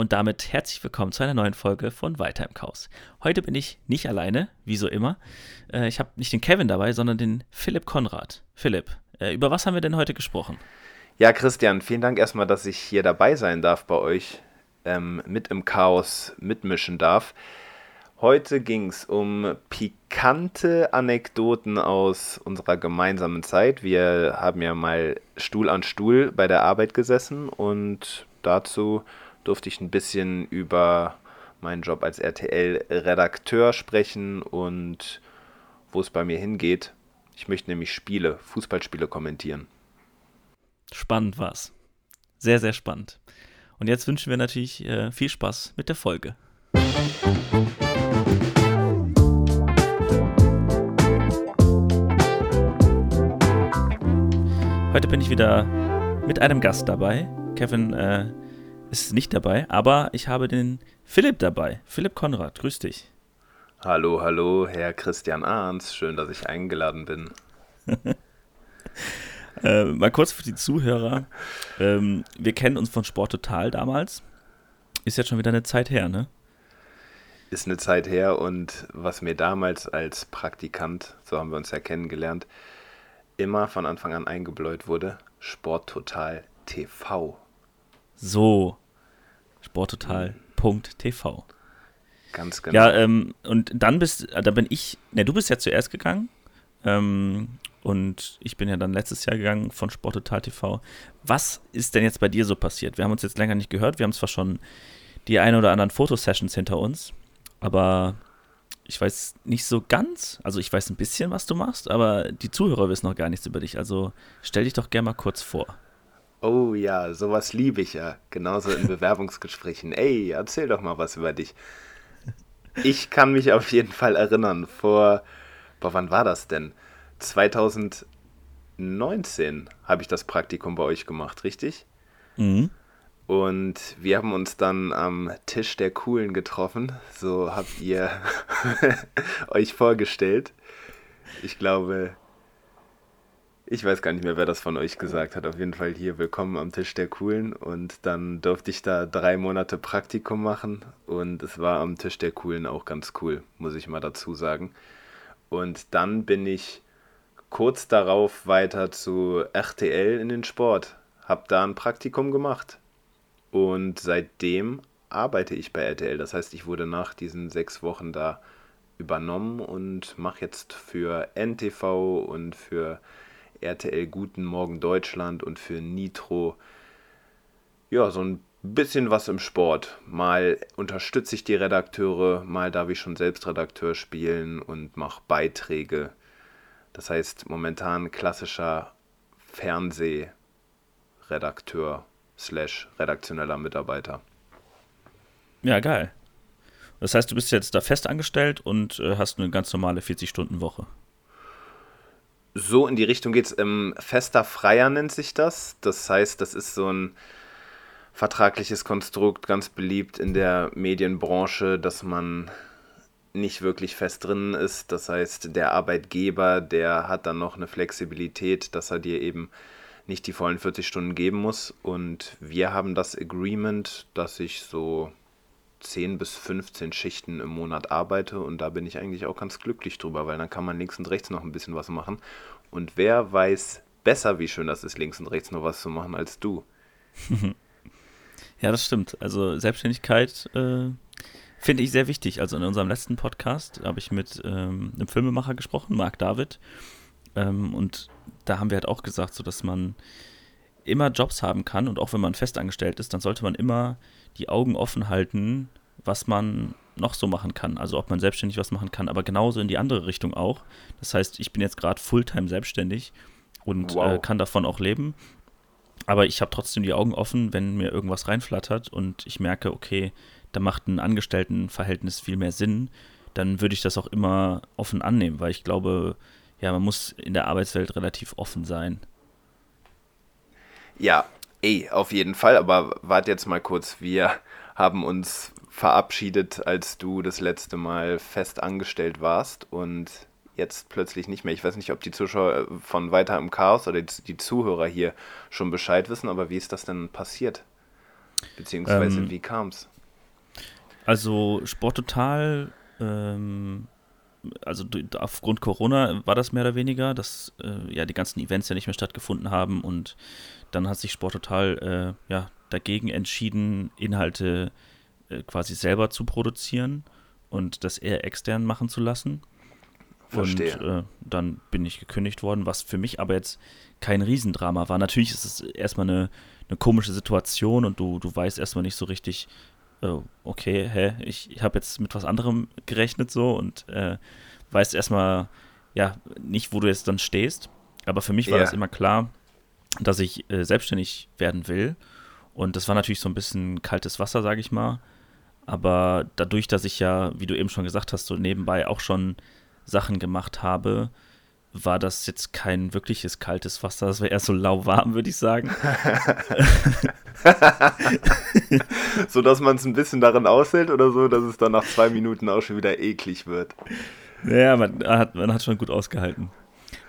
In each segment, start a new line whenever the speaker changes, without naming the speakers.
und damit herzlich willkommen zu einer neuen Folge von Weiter im Chaos. Heute bin ich nicht alleine, wie so immer. Äh, ich habe nicht den Kevin dabei, sondern den Philipp Konrad. Philipp, äh, über was haben wir denn heute gesprochen?
Ja, Christian, vielen Dank erstmal, dass ich hier dabei sein darf bei euch, ähm, mit im Chaos mitmischen darf. Heute ging es um pikante Anekdoten aus unserer gemeinsamen Zeit. Wir haben ja mal Stuhl an Stuhl bei der Arbeit gesessen und dazu durfte ich ein bisschen über meinen Job als RTL-Redakteur sprechen und wo es bei mir hingeht. Ich möchte nämlich Spiele, Fußballspiele kommentieren.
Spannend war's. Sehr, sehr spannend. Und jetzt wünschen wir natürlich äh, viel Spaß mit der Folge. Heute bin ich wieder mit einem Gast dabei. Kevin äh, ist nicht dabei, aber ich habe den Philipp dabei. Philipp Konrad, grüß dich.
Hallo, hallo, Herr Christian Arns. Schön, dass ich eingeladen bin.
äh, mal kurz für die Zuhörer. Ähm, wir kennen uns von Sport Total damals. Ist jetzt schon wieder eine Zeit her, ne?
Ist eine Zeit her und was mir damals als Praktikant, so haben wir uns ja kennengelernt, immer von Anfang an eingebläut wurde, Sport Total TV.
So, sporttotal.tv.
Ganz genau.
Ja, ähm, und dann bist, äh, da bin ich, ne, du bist ja zuerst gegangen. Ähm, und ich bin ja dann letztes Jahr gegangen von Sporttotal TV. Was ist denn jetzt bei dir so passiert? Wir haben uns jetzt länger nicht gehört. Wir haben zwar schon die ein oder anderen Fotosessions hinter uns, aber ich weiß nicht so ganz. Also ich weiß ein bisschen, was du machst, aber die Zuhörer wissen noch gar nichts über dich. Also stell dich doch gerne mal kurz vor.
Oh ja, sowas liebe ich ja. Genauso in Bewerbungsgesprächen. Ey, erzähl doch mal was über dich. Ich kann mich auf jeden Fall erinnern, vor, boah, wann war das denn? 2019 habe ich das Praktikum bei euch gemacht, richtig? Mhm. Und wir haben uns dann am Tisch der Coolen getroffen. So habt ihr euch vorgestellt. Ich glaube, ich weiß gar nicht mehr, wer das von euch gesagt hat. Auf jeden Fall hier willkommen am Tisch der Coolen. Und dann durfte ich da drei Monate Praktikum machen. Und es war am Tisch der Coolen auch ganz cool, muss ich mal dazu sagen. Und dann bin ich kurz darauf weiter zu RTL in den Sport. Hab da ein Praktikum gemacht. Und seitdem arbeite ich bei RTL. Das heißt, ich wurde nach diesen sechs Wochen da übernommen und mache jetzt für NTV und für RTL Guten Morgen Deutschland und für Nitro ja, so ein bisschen was im Sport. Mal unterstütze ich die Redakteure, mal darf ich schon selbst Redakteur spielen und mache Beiträge. Das heißt, momentan klassischer Fernsehredakteur slash redaktioneller Mitarbeiter.
Ja, geil. Das heißt, du bist jetzt da fest angestellt und äh, hast eine ganz normale 40-Stunden-Woche
so in die Richtung geht es. Ähm, fester Freier nennt sich das. Das heißt, das ist so ein vertragliches Konstrukt, ganz beliebt in der Medienbranche, dass man nicht wirklich fest drin ist. Das heißt, der Arbeitgeber, der hat dann noch eine Flexibilität, dass er dir eben nicht die vollen 40 Stunden geben muss. Und wir haben das Agreement, dass ich so 10 bis 15 Schichten im Monat arbeite und da bin ich eigentlich auch ganz glücklich drüber, weil dann kann man links und rechts noch ein bisschen was machen. Und wer weiß besser, wie schön das ist, links und rechts noch was zu machen als du.
ja, das stimmt. Also Selbstständigkeit äh, finde ich sehr wichtig. Also in unserem letzten Podcast habe ich mit ähm, einem Filmemacher gesprochen, Marc David. Ähm, und da haben wir halt auch gesagt, so dass man immer Jobs haben kann und auch wenn man festangestellt ist, dann sollte man immer die Augen offen halten, was man noch so machen kann. Also ob man selbstständig was machen kann, aber genauso in die andere Richtung auch. Das heißt, ich bin jetzt gerade Fulltime selbstständig und wow. äh, kann davon auch leben. Aber ich habe trotzdem die Augen offen, wenn mir irgendwas reinflattert und ich merke, okay, da macht ein Angestelltenverhältnis viel mehr Sinn, dann würde ich das auch immer offen annehmen, weil ich glaube, ja, man muss in der Arbeitswelt relativ offen sein.
Ja, ey, auf jeden Fall, aber warte jetzt mal kurz. Wir haben uns verabschiedet, als du das letzte Mal fest angestellt warst und jetzt plötzlich nicht mehr. Ich weiß nicht, ob die Zuschauer von Weiter im Chaos oder die Zuhörer hier schon Bescheid wissen, aber wie ist das denn passiert? Beziehungsweise ähm, wie es?
Also Sporttotal, ähm, also aufgrund Corona war das mehr oder weniger, dass äh, ja die ganzen Events ja nicht mehr stattgefunden haben und dann hat sich Sporttotal äh, ja dagegen entschieden, Inhalte äh, quasi selber zu produzieren und das eher extern machen zu lassen. Verstehe. Und äh, dann bin ich gekündigt worden, was für mich aber jetzt kein Riesendrama war. Natürlich ist es erstmal eine, eine komische Situation und du, du weißt erstmal nicht so richtig, okay, hä, ich, ich habe jetzt mit was anderem gerechnet so und äh, weißt erstmal ja nicht, wo du jetzt dann stehst. Aber für mich war yeah. das immer klar, dass ich äh, selbstständig werden will. Und das war natürlich so ein bisschen kaltes Wasser, sage ich mal. Aber dadurch, dass ich ja, wie du eben schon gesagt hast, so nebenbei auch schon Sachen gemacht habe, war das jetzt kein wirkliches kaltes Wasser. Das war eher so lauwarm, würde ich sagen.
so dass man es ein bisschen darin aushält oder so, dass es dann nach zwei Minuten auch schon wieder eklig wird.
Ja, man hat, man hat schon gut ausgehalten.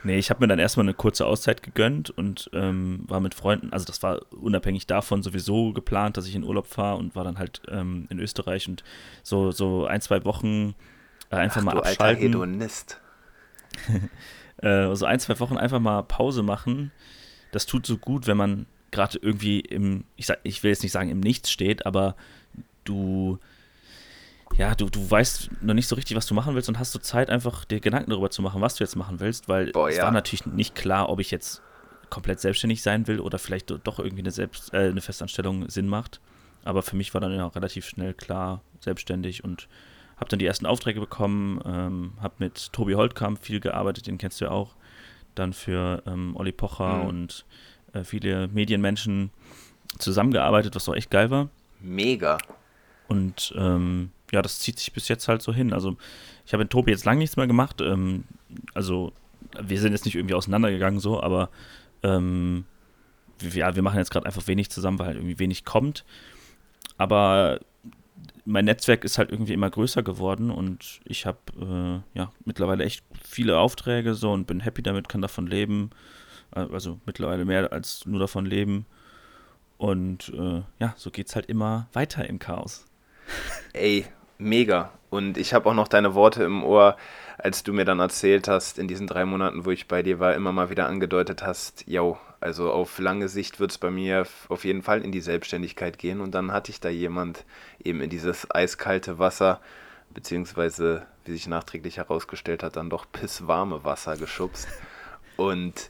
Nee, ich habe mir dann erstmal eine kurze Auszeit gegönnt und ähm, war mit Freunden, also das war unabhängig davon sowieso geplant, dass ich in Urlaub fahre und war dann halt ähm, in Österreich und so, so ein, zwei Wochen äh, einfach Ach, mal du abschalten. Alter Hedonist. äh, so ein, zwei Wochen einfach mal Pause machen. Das tut so gut, wenn man gerade irgendwie im, ich, sag, ich will jetzt nicht sagen im Nichts steht, aber du ja, du, du weißt noch nicht so richtig, was du machen willst und hast so Zeit, einfach dir Gedanken darüber zu machen, was du jetzt machen willst, weil Boah, es ja. war natürlich nicht klar, ob ich jetzt komplett selbstständig sein will oder vielleicht doch irgendwie eine, Selbst, äh, eine Festanstellung Sinn macht. Aber für mich war dann ja relativ schnell klar, selbstständig und habe dann die ersten Aufträge bekommen, ähm, habe mit Tobi Holtkamp viel gearbeitet, den kennst du ja auch, dann für ähm, Olli Pocher mhm. und äh, viele Medienmenschen zusammengearbeitet, was auch echt geil war.
Mega.
Und ähm, ja, das zieht sich bis jetzt halt so hin. Also ich habe mit Tobi jetzt lange nichts mehr gemacht. Ähm, also wir sind jetzt nicht irgendwie auseinandergegangen so, aber ähm, ja, wir machen jetzt gerade einfach wenig zusammen, weil halt irgendwie wenig kommt. Aber mein Netzwerk ist halt irgendwie immer größer geworden und ich habe äh, ja mittlerweile echt viele Aufträge so und bin happy damit, kann davon leben. Äh, also mittlerweile mehr als nur davon leben. Und äh, ja, so geht es halt immer weiter im Chaos.
Ey, mega. Und ich habe auch noch deine Worte im Ohr, als du mir dann erzählt hast, in diesen drei Monaten, wo ich bei dir war, immer mal wieder angedeutet hast, yo, also auf lange Sicht wird es bei mir auf jeden Fall in die Selbstständigkeit gehen. Und dann hatte ich da jemand eben in dieses eiskalte Wasser, beziehungsweise, wie sich nachträglich herausgestellt hat, dann doch pisswarme Wasser geschubst. Und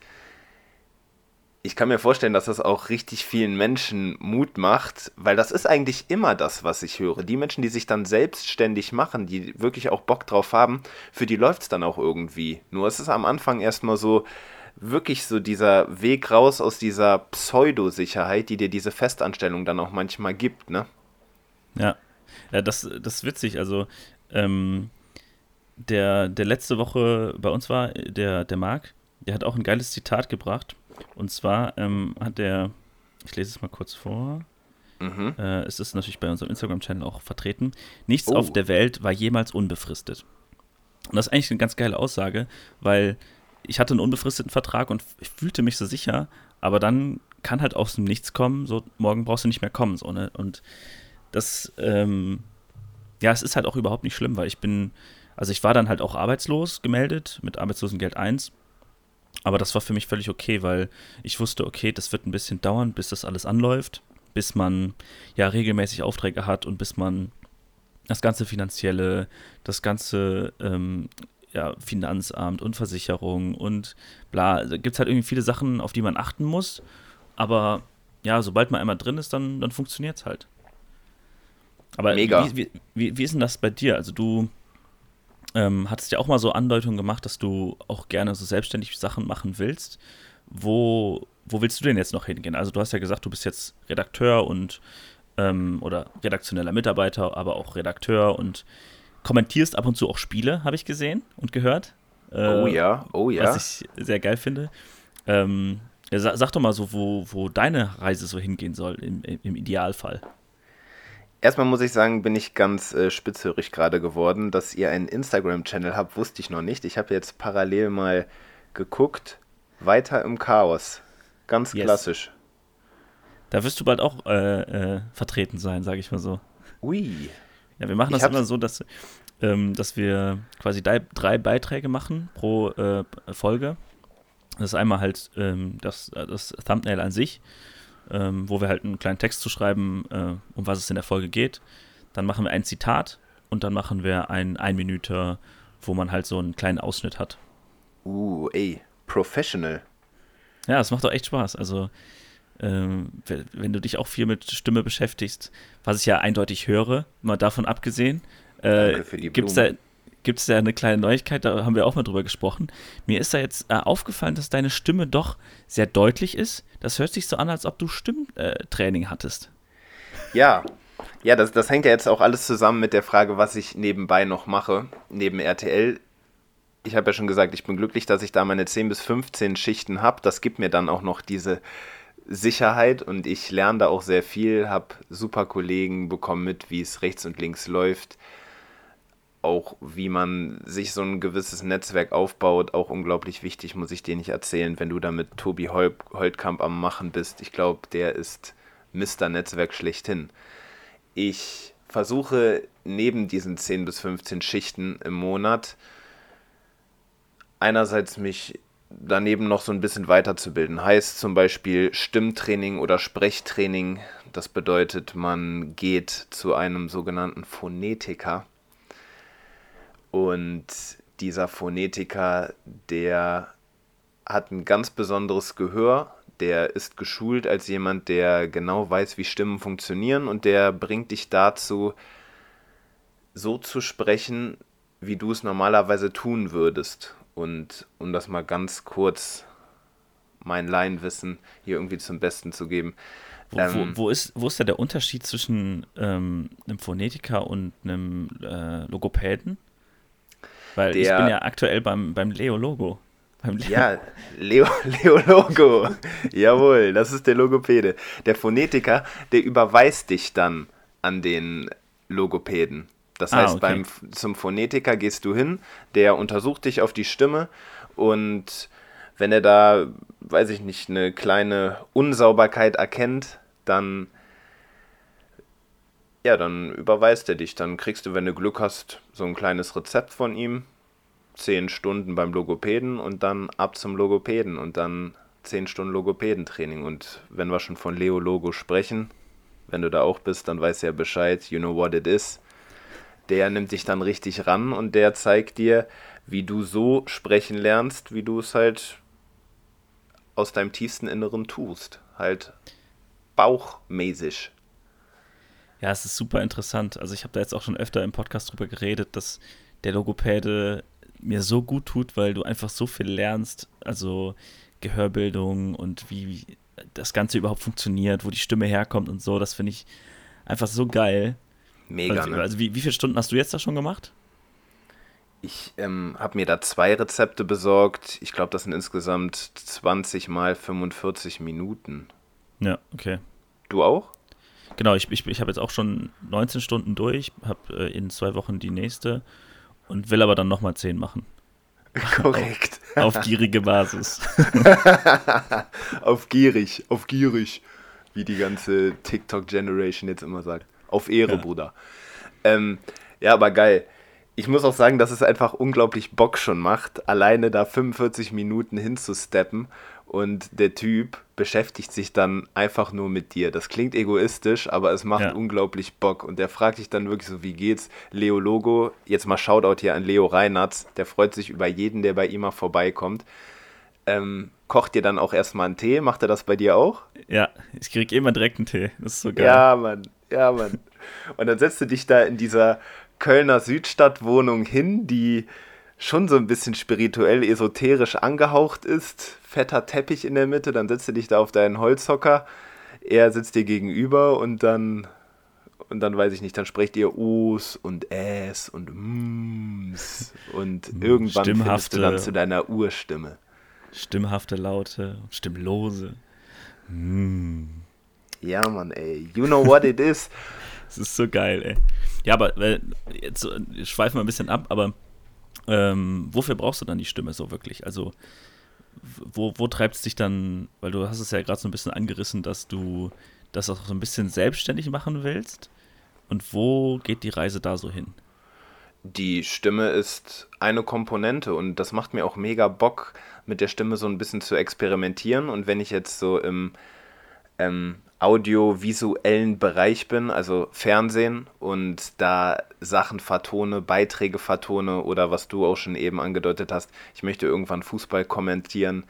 ich kann mir vorstellen, dass das auch richtig vielen Menschen Mut macht, weil das ist eigentlich immer das, was ich höre. Die Menschen, die sich dann selbstständig machen, die wirklich auch Bock drauf haben, für die läuft es dann auch irgendwie. Nur es ist am Anfang erstmal so, wirklich so dieser Weg raus aus dieser Pseudosicherheit, die dir diese Festanstellung dann auch manchmal gibt, ne?
Ja, ja das, das ist witzig. Also, ähm, der, der letzte Woche bei uns war, der, der Marc, der hat auch ein geiles Zitat gebracht. Und zwar ähm, hat der, ich lese es mal kurz vor. Mhm. Äh, es ist natürlich bei unserem Instagram-Channel auch vertreten. Nichts oh. auf der Welt war jemals unbefristet. Und das ist eigentlich eine ganz geile Aussage, weil ich hatte einen unbefristeten Vertrag und ich fühlte mich so sicher, aber dann kann halt aus dem Nichts kommen, so morgen brauchst du nicht mehr kommen. So, ne? Und das, ähm, ja, es ist halt auch überhaupt nicht schlimm, weil ich bin, also ich war dann halt auch arbeitslos gemeldet mit Arbeitslosengeld 1 aber das war für mich völlig okay, weil ich wusste, okay, das wird ein bisschen dauern, bis das alles anläuft, bis man ja regelmäßig Aufträge hat und bis man das ganze Finanzielle, das ganze ähm, ja, Finanzamt und Versicherung und bla, da gibt es halt irgendwie viele Sachen, auf die man achten muss. Aber ja, sobald man einmal drin ist, dann, dann funktioniert es halt. Aber Mega. Wie, wie, wie, wie ist denn das bei dir? Also du ähm, hattest ja auch mal so Andeutungen gemacht, dass du auch gerne so selbstständig Sachen machen willst. Wo, wo willst du denn jetzt noch hingehen? Also du hast ja gesagt, du bist jetzt Redakteur und ähm, oder redaktioneller Mitarbeiter, aber auch Redakteur und kommentierst ab und zu auch Spiele, habe ich gesehen und gehört.
Äh, oh ja, oh ja.
Was ich sehr geil finde. Ähm, sag doch mal so, wo, wo deine Reise so hingehen soll, im, im Idealfall.
Erstmal muss ich sagen, bin ich ganz äh, spitzhörig gerade geworden. Dass ihr einen Instagram-Channel habt, wusste ich noch nicht. Ich habe jetzt parallel mal geguckt. Weiter im Chaos. Ganz yes. klassisch.
Da wirst du bald auch äh, äh, vertreten sein, sage ich mal so.
Ui.
Ja, wir machen das immer so, dass, ähm, dass wir quasi drei, drei Beiträge machen pro äh, Folge. Das ist einmal halt ähm, das, das Thumbnail an sich, ähm, wo wir halt einen kleinen Text zu schreiben, äh, um was es in der Folge geht. Dann machen wir ein Zitat und dann machen wir ein Einminüter, wo man halt so einen kleinen Ausschnitt hat.
Uh, ey, professional.
Ja, es macht doch echt Spaß. Also, ähm, wenn du dich auch viel mit Stimme beschäftigst, was ich ja eindeutig höre, mal davon abgesehen, äh, gibt es da, gibt's da eine kleine Neuigkeit, da haben wir auch mal drüber gesprochen. Mir ist da jetzt äh, aufgefallen, dass deine Stimme doch sehr deutlich ist. Das hört sich so an, als ob du Stimmtraining hattest.
Ja, ja, das, das hängt ja jetzt auch alles zusammen mit der Frage, was ich nebenbei noch mache, neben RTL. Ich habe ja schon gesagt, ich bin glücklich, dass ich da meine 10 bis 15 Schichten habe. Das gibt mir dann auch noch diese Sicherheit und ich lerne da auch sehr viel, habe super Kollegen, bekommen mit, wie es rechts und links läuft. Auch wie man sich so ein gewisses Netzwerk aufbaut, auch unglaublich wichtig, muss ich dir nicht erzählen, wenn du da mit Tobi Holtkamp am Machen bist. Ich glaube, der ist Mr. Netzwerk schlechthin ich versuche neben diesen 10 bis 15 Schichten im Monat einerseits mich daneben noch so ein bisschen weiterzubilden. Heißt zum Beispiel Stimmtraining oder Sprechtraining. Das bedeutet, man geht zu einem sogenannten Phonetiker. Und dieser Phonetiker, der hat ein ganz besonderes Gehör der ist geschult als jemand, der genau weiß, wie Stimmen funktionieren und der bringt dich dazu, so zu sprechen, wie du es normalerweise tun würdest. Und um das mal ganz kurz mein Laienwissen hier irgendwie zum Besten zu geben.
Wo, ähm, wo, wo, ist, wo ist da der Unterschied zwischen ähm, einem Phonetiker und einem äh, Logopäden? Weil der, ich bin ja aktuell beim, beim Leo Logo.
Ja, Leo, Leologo. Jawohl, das ist der Logopäde. Der Phonetiker, der überweist dich dann an den Logopäden. Das heißt, ah, okay. beim, zum Phonetiker gehst du hin, der untersucht dich auf die Stimme und wenn er da, weiß ich nicht, eine kleine Unsauberkeit erkennt, dann ja, dann überweist er dich. Dann kriegst du, wenn du Glück hast, so ein kleines Rezept von ihm zehn Stunden beim Logopäden und dann ab zum Logopäden und dann zehn Stunden Logopädentraining. Und wenn wir schon von Leo Logo sprechen, wenn du da auch bist, dann du ja Bescheid, you know what it is. Der nimmt dich dann richtig ran und der zeigt dir, wie du so sprechen lernst, wie du es halt aus deinem tiefsten Inneren tust. Halt bauchmäßig.
Ja, es ist super interessant. Also ich habe da jetzt auch schon öfter im Podcast drüber geredet, dass der Logopäde mir so gut tut, weil du einfach so viel lernst, also Gehörbildung und wie das Ganze überhaupt funktioniert, wo die Stimme herkommt und so, das finde ich einfach so geil. Mega, also, ne? Also wie, wie viele Stunden hast du jetzt da schon gemacht?
Ich ähm, habe mir da zwei Rezepte besorgt. Ich glaube, das sind insgesamt 20 mal 45 Minuten.
Ja, okay.
Du auch?
Genau, ich, ich, ich habe jetzt auch schon 19 Stunden durch, habe äh, in zwei Wochen die nächste und will aber dann nochmal 10 machen.
Korrekt.
Auf, auf gierige Basis.
auf gierig, auf gierig, wie die ganze TikTok-Generation jetzt immer sagt. Auf Ehre, ja. Bruder. Ähm, ja, aber geil. Ich muss auch sagen, dass es einfach unglaublich Bock schon macht, alleine da 45 Minuten hinzusteppen und der Typ beschäftigt sich dann einfach nur mit dir. Das klingt egoistisch, aber es macht ja. unglaublich Bock. Und der fragt dich dann wirklich so, wie geht's? Leo Logo, jetzt mal Shoutout hier an Leo Reinatz, der freut sich über jeden, der bei ihm mal vorbeikommt. Ähm, kocht dir dann auch erstmal einen Tee? Macht er das bei dir auch?
Ja, ich krieg immer direkt einen Tee. Das ist so geil.
Ja, Mann. Ja, Mann. Und dann setzt du dich da in dieser Kölner Südstadtwohnung hin, die schon so ein bisschen spirituell, esoterisch angehaucht ist. Fetter Teppich in der Mitte, dann setzt du dich da auf deinen Holzhocker, er sitzt dir gegenüber und dann, und dann weiß ich nicht, dann sprecht ihr Us und Äs und Mms und hm, irgendwann findest du dann zu deiner Urstimme.
Stimmhafte Laute, stimmlose.
Mm. Ja, Mann, ey. You know what it is.
Das ist so geil, ey. Ja, aber äh, jetzt schweifen wir ein bisschen ab, aber ähm, wofür brauchst du dann die Stimme so wirklich? Also, wo, wo treibt es dich dann, weil du hast es ja gerade so ein bisschen angerissen, dass du das auch so ein bisschen selbstständig machen willst? Und wo geht die Reise da so hin?
Die Stimme ist eine Komponente und das macht mir auch mega Bock, mit der Stimme so ein bisschen zu experimentieren. Und wenn ich jetzt so im ähm, audiovisuellen Bereich bin, also Fernsehen und da Sachen vertone, Beiträge vertone oder was du auch schon eben angedeutet hast, ich möchte irgendwann Fußball kommentieren.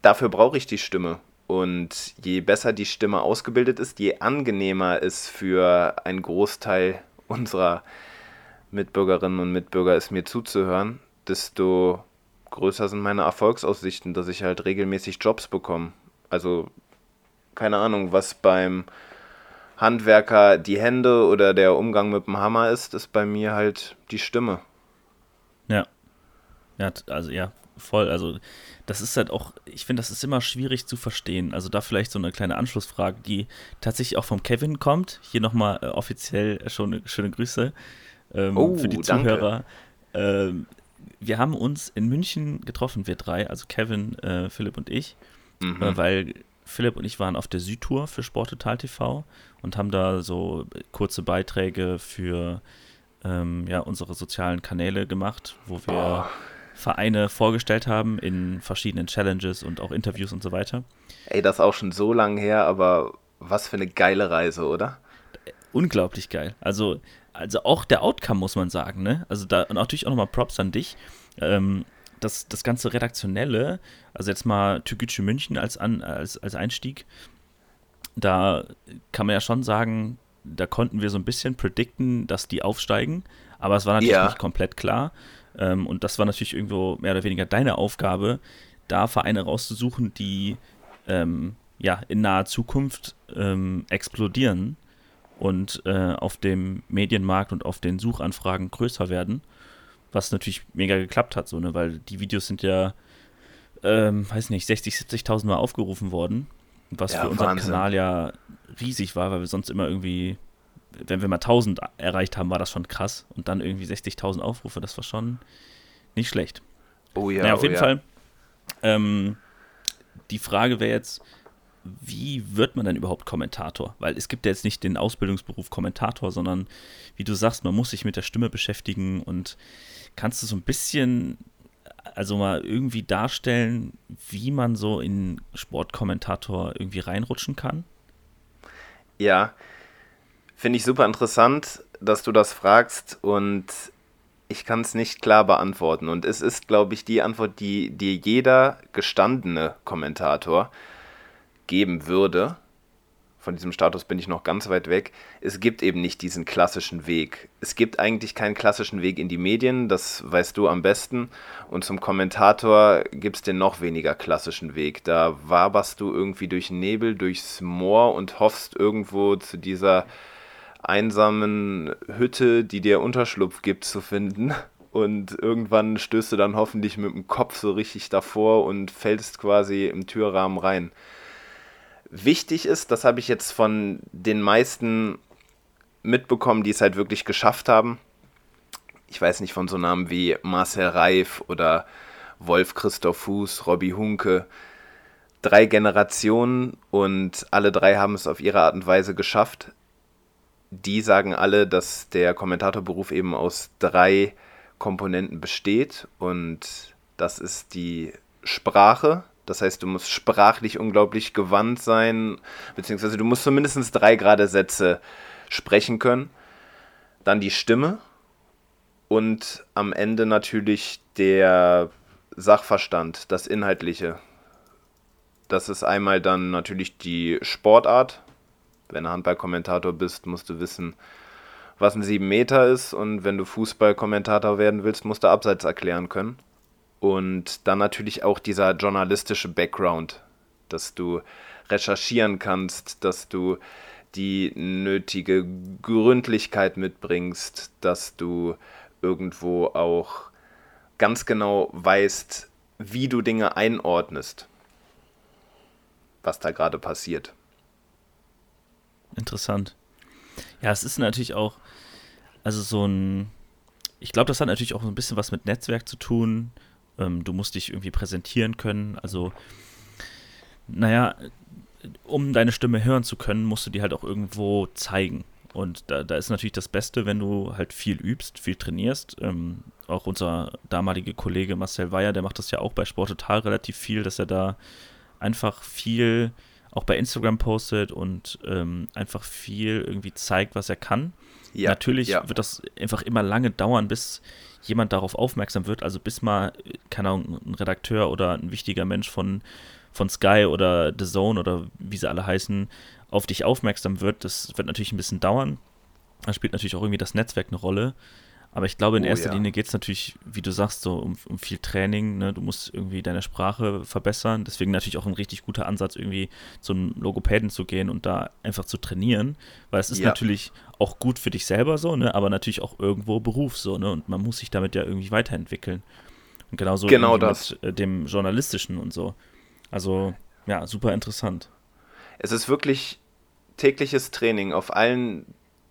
Dafür brauche ich die Stimme. Und je besser die Stimme ausgebildet ist, je angenehmer es für einen Großteil unserer Mitbürgerinnen und Mitbürger ist, mir zuzuhören, desto größer sind meine Erfolgsaussichten, dass ich halt regelmäßig Jobs bekomme. Also keine Ahnung, was beim Handwerker die Hände oder der Umgang mit dem Hammer ist, ist bei mir halt die Stimme.
Ja. Ja, also ja, voll. Also das ist halt auch, ich finde, das ist immer schwierig zu verstehen. Also da vielleicht so eine kleine Anschlussfrage, die tatsächlich auch vom Kevin kommt. Hier nochmal äh, offiziell schon schöne Grüße ähm, oh, für die Zuhörer. Ähm, wir haben uns in München getroffen, wir drei, also Kevin, äh, Philipp und ich, mhm. äh, weil Philipp und ich waren auf der Südtour für Sport Total TV und haben da so kurze Beiträge für ähm, ja, unsere sozialen Kanäle gemacht, wo wir oh. Vereine vorgestellt haben in verschiedenen Challenges und auch Interviews und so weiter.
Ey, das ist auch schon so lange her, aber was für eine geile Reise, oder?
Unglaublich geil. Also, also auch der Outcome, muss man sagen, ne? Also da und natürlich auch nochmal Props an dich. Ähm, das, das ganze Redaktionelle, also jetzt mal Türkgücü München als, an, als, als Einstieg, da kann man ja schon sagen, da konnten wir so ein bisschen predikten, dass die aufsteigen, aber es war natürlich ja. nicht komplett klar. Ähm, und das war natürlich irgendwo mehr oder weniger deine Aufgabe, da Vereine rauszusuchen, die ähm, ja in naher Zukunft ähm, explodieren und äh, auf dem Medienmarkt und auf den Suchanfragen größer werden was natürlich mega geklappt hat, so, ne, weil die Videos sind ja, ähm, weiß nicht, 60, 70.000 Mal aufgerufen worden, was ja, für unseren Wahnsinn. Kanal ja riesig war, weil wir sonst immer irgendwie, wenn wir mal 1000 erreicht haben, war das schon krass und dann irgendwie 60.000 Aufrufe, das war schon nicht schlecht. Oh ja. Naja, auf oh jeden ja. Fall. Ähm, die Frage wäre jetzt, wie wird man denn überhaupt Kommentator? Weil es gibt ja jetzt nicht den Ausbildungsberuf Kommentator, sondern wie du sagst, man muss sich mit der Stimme beschäftigen und kannst du so ein bisschen, also mal irgendwie darstellen, wie man so in Sportkommentator irgendwie reinrutschen kann?
Ja, finde ich super interessant, dass du das fragst und ich kann es nicht klar beantworten. Und es ist, glaube ich, die Antwort, die dir jeder gestandene Kommentator geben würde, von diesem Status bin ich noch ganz weit weg, es gibt eben nicht diesen klassischen Weg. Es gibt eigentlich keinen klassischen Weg in die Medien, das weißt du am besten. Und zum Kommentator gibt es den noch weniger klassischen Weg. Da waberst du irgendwie durch Nebel, durchs Moor und hoffst irgendwo zu dieser einsamen Hütte, die dir Unterschlupf gibt, zu finden. Und irgendwann stößt du dann hoffentlich mit dem Kopf so richtig davor und fällst quasi im Türrahmen rein wichtig ist, das habe ich jetzt von den meisten mitbekommen, die es halt wirklich geschafft haben. Ich weiß nicht, von so Namen wie Marcel Reif oder Wolf Christoph Fuß, Robbie Hunke. Drei Generationen und alle drei haben es auf ihre Art und Weise geschafft. Die sagen alle, dass der Kommentatorberuf eben aus drei Komponenten besteht und das ist die Sprache, das heißt, du musst sprachlich unglaublich gewandt sein, beziehungsweise du musst zumindest drei gerade Sätze sprechen können. Dann die Stimme und am Ende natürlich der Sachverstand, das Inhaltliche. Das ist einmal dann natürlich die Sportart. Wenn du Handballkommentator bist, musst du wissen, was ein 7 Meter ist. Und wenn du Fußballkommentator werden willst, musst du Abseits erklären können. Und dann natürlich auch dieser journalistische Background, dass du recherchieren kannst, dass du die nötige Gründlichkeit mitbringst, dass du irgendwo auch ganz genau weißt, wie du Dinge einordnest, was da gerade passiert.
Interessant. Ja, es ist natürlich auch, also so ein, ich glaube, das hat natürlich auch so ein bisschen was mit Netzwerk zu tun, ähm, du musst dich irgendwie präsentieren können. Also, naja, um deine Stimme hören zu können, musst du die halt auch irgendwo zeigen. Und da, da ist natürlich das Beste, wenn du halt viel übst, viel trainierst. Ähm, auch unser damaliger Kollege Marcel Weyer, der macht das ja auch bei Sport total relativ viel, dass er da einfach viel auch bei Instagram postet und ähm, einfach viel irgendwie zeigt, was er kann. Ja, Natürlich ja. wird das einfach immer lange dauern, bis jemand darauf aufmerksam wird, also bis mal, keine Ahnung, ein Redakteur oder ein wichtiger Mensch von, von Sky oder The Zone oder wie sie alle heißen, auf dich aufmerksam wird. Das wird natürlich ein bisschen dauern. Da spielt natürlich auch irgendwie das Netzwerk eine Rolle. Aber ich glaube, in oh, erster ja. Linie geht es natürlich, wie du sagst, so um, um viel Training. Ne? Du musst irgendwie deine Sprache verbessern. Deswegen natürlich auch ein richtig guter Ansatz, irgendwie zum Logopäden zu gehen und da einfach zu trainieren. Weil es ist ja. natürlich auch gut für dich selber so, ne? aber natürlich auch irgendwo Beruf so. Ne? Und man muss sich damit ja irgendwie weiterentwickeln. Und genauso
genau das.
mit äh, dem Journalistischen und so. Also, ja, super interessant.
Es ist wirklich tägliches Training auf allen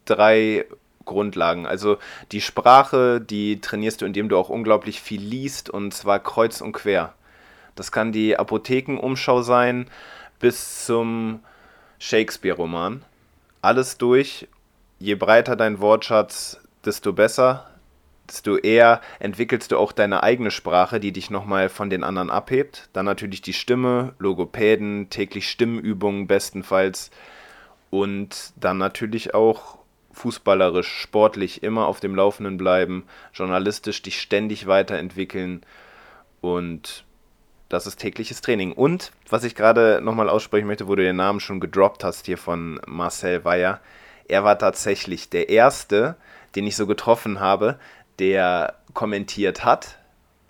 drei Grundlagen. Also die Sprache, die trainierst du, indem du auch unglaublich viel liest und zwar kreuz und quer. Das kann die Apothekenumschau sein bis zum Shakespeare-Roman. Alles durch. Je breiter dein Wortschatz, desto besser, desto eher entwickelst du auch deine eigene Sprache, die dich nochmal von den anderen abhebt. Dann natürlich die Stimme, Logopäden, täglich Stimmübungen bestenfalls. Und dann natürlich auch fußballerisch, sportlich immer auf dem Laufenden bleiben, journalistisch dich ständig weiterentwickeln und das ist tägliches Training. Und was ich gerade nochmal aussprechen möchte, wo du den Namen schon gedroppt hast hier von Marcel Weyer, er war tatsächlich der Erste, den ich so getroffen habe, der kommentiert hat,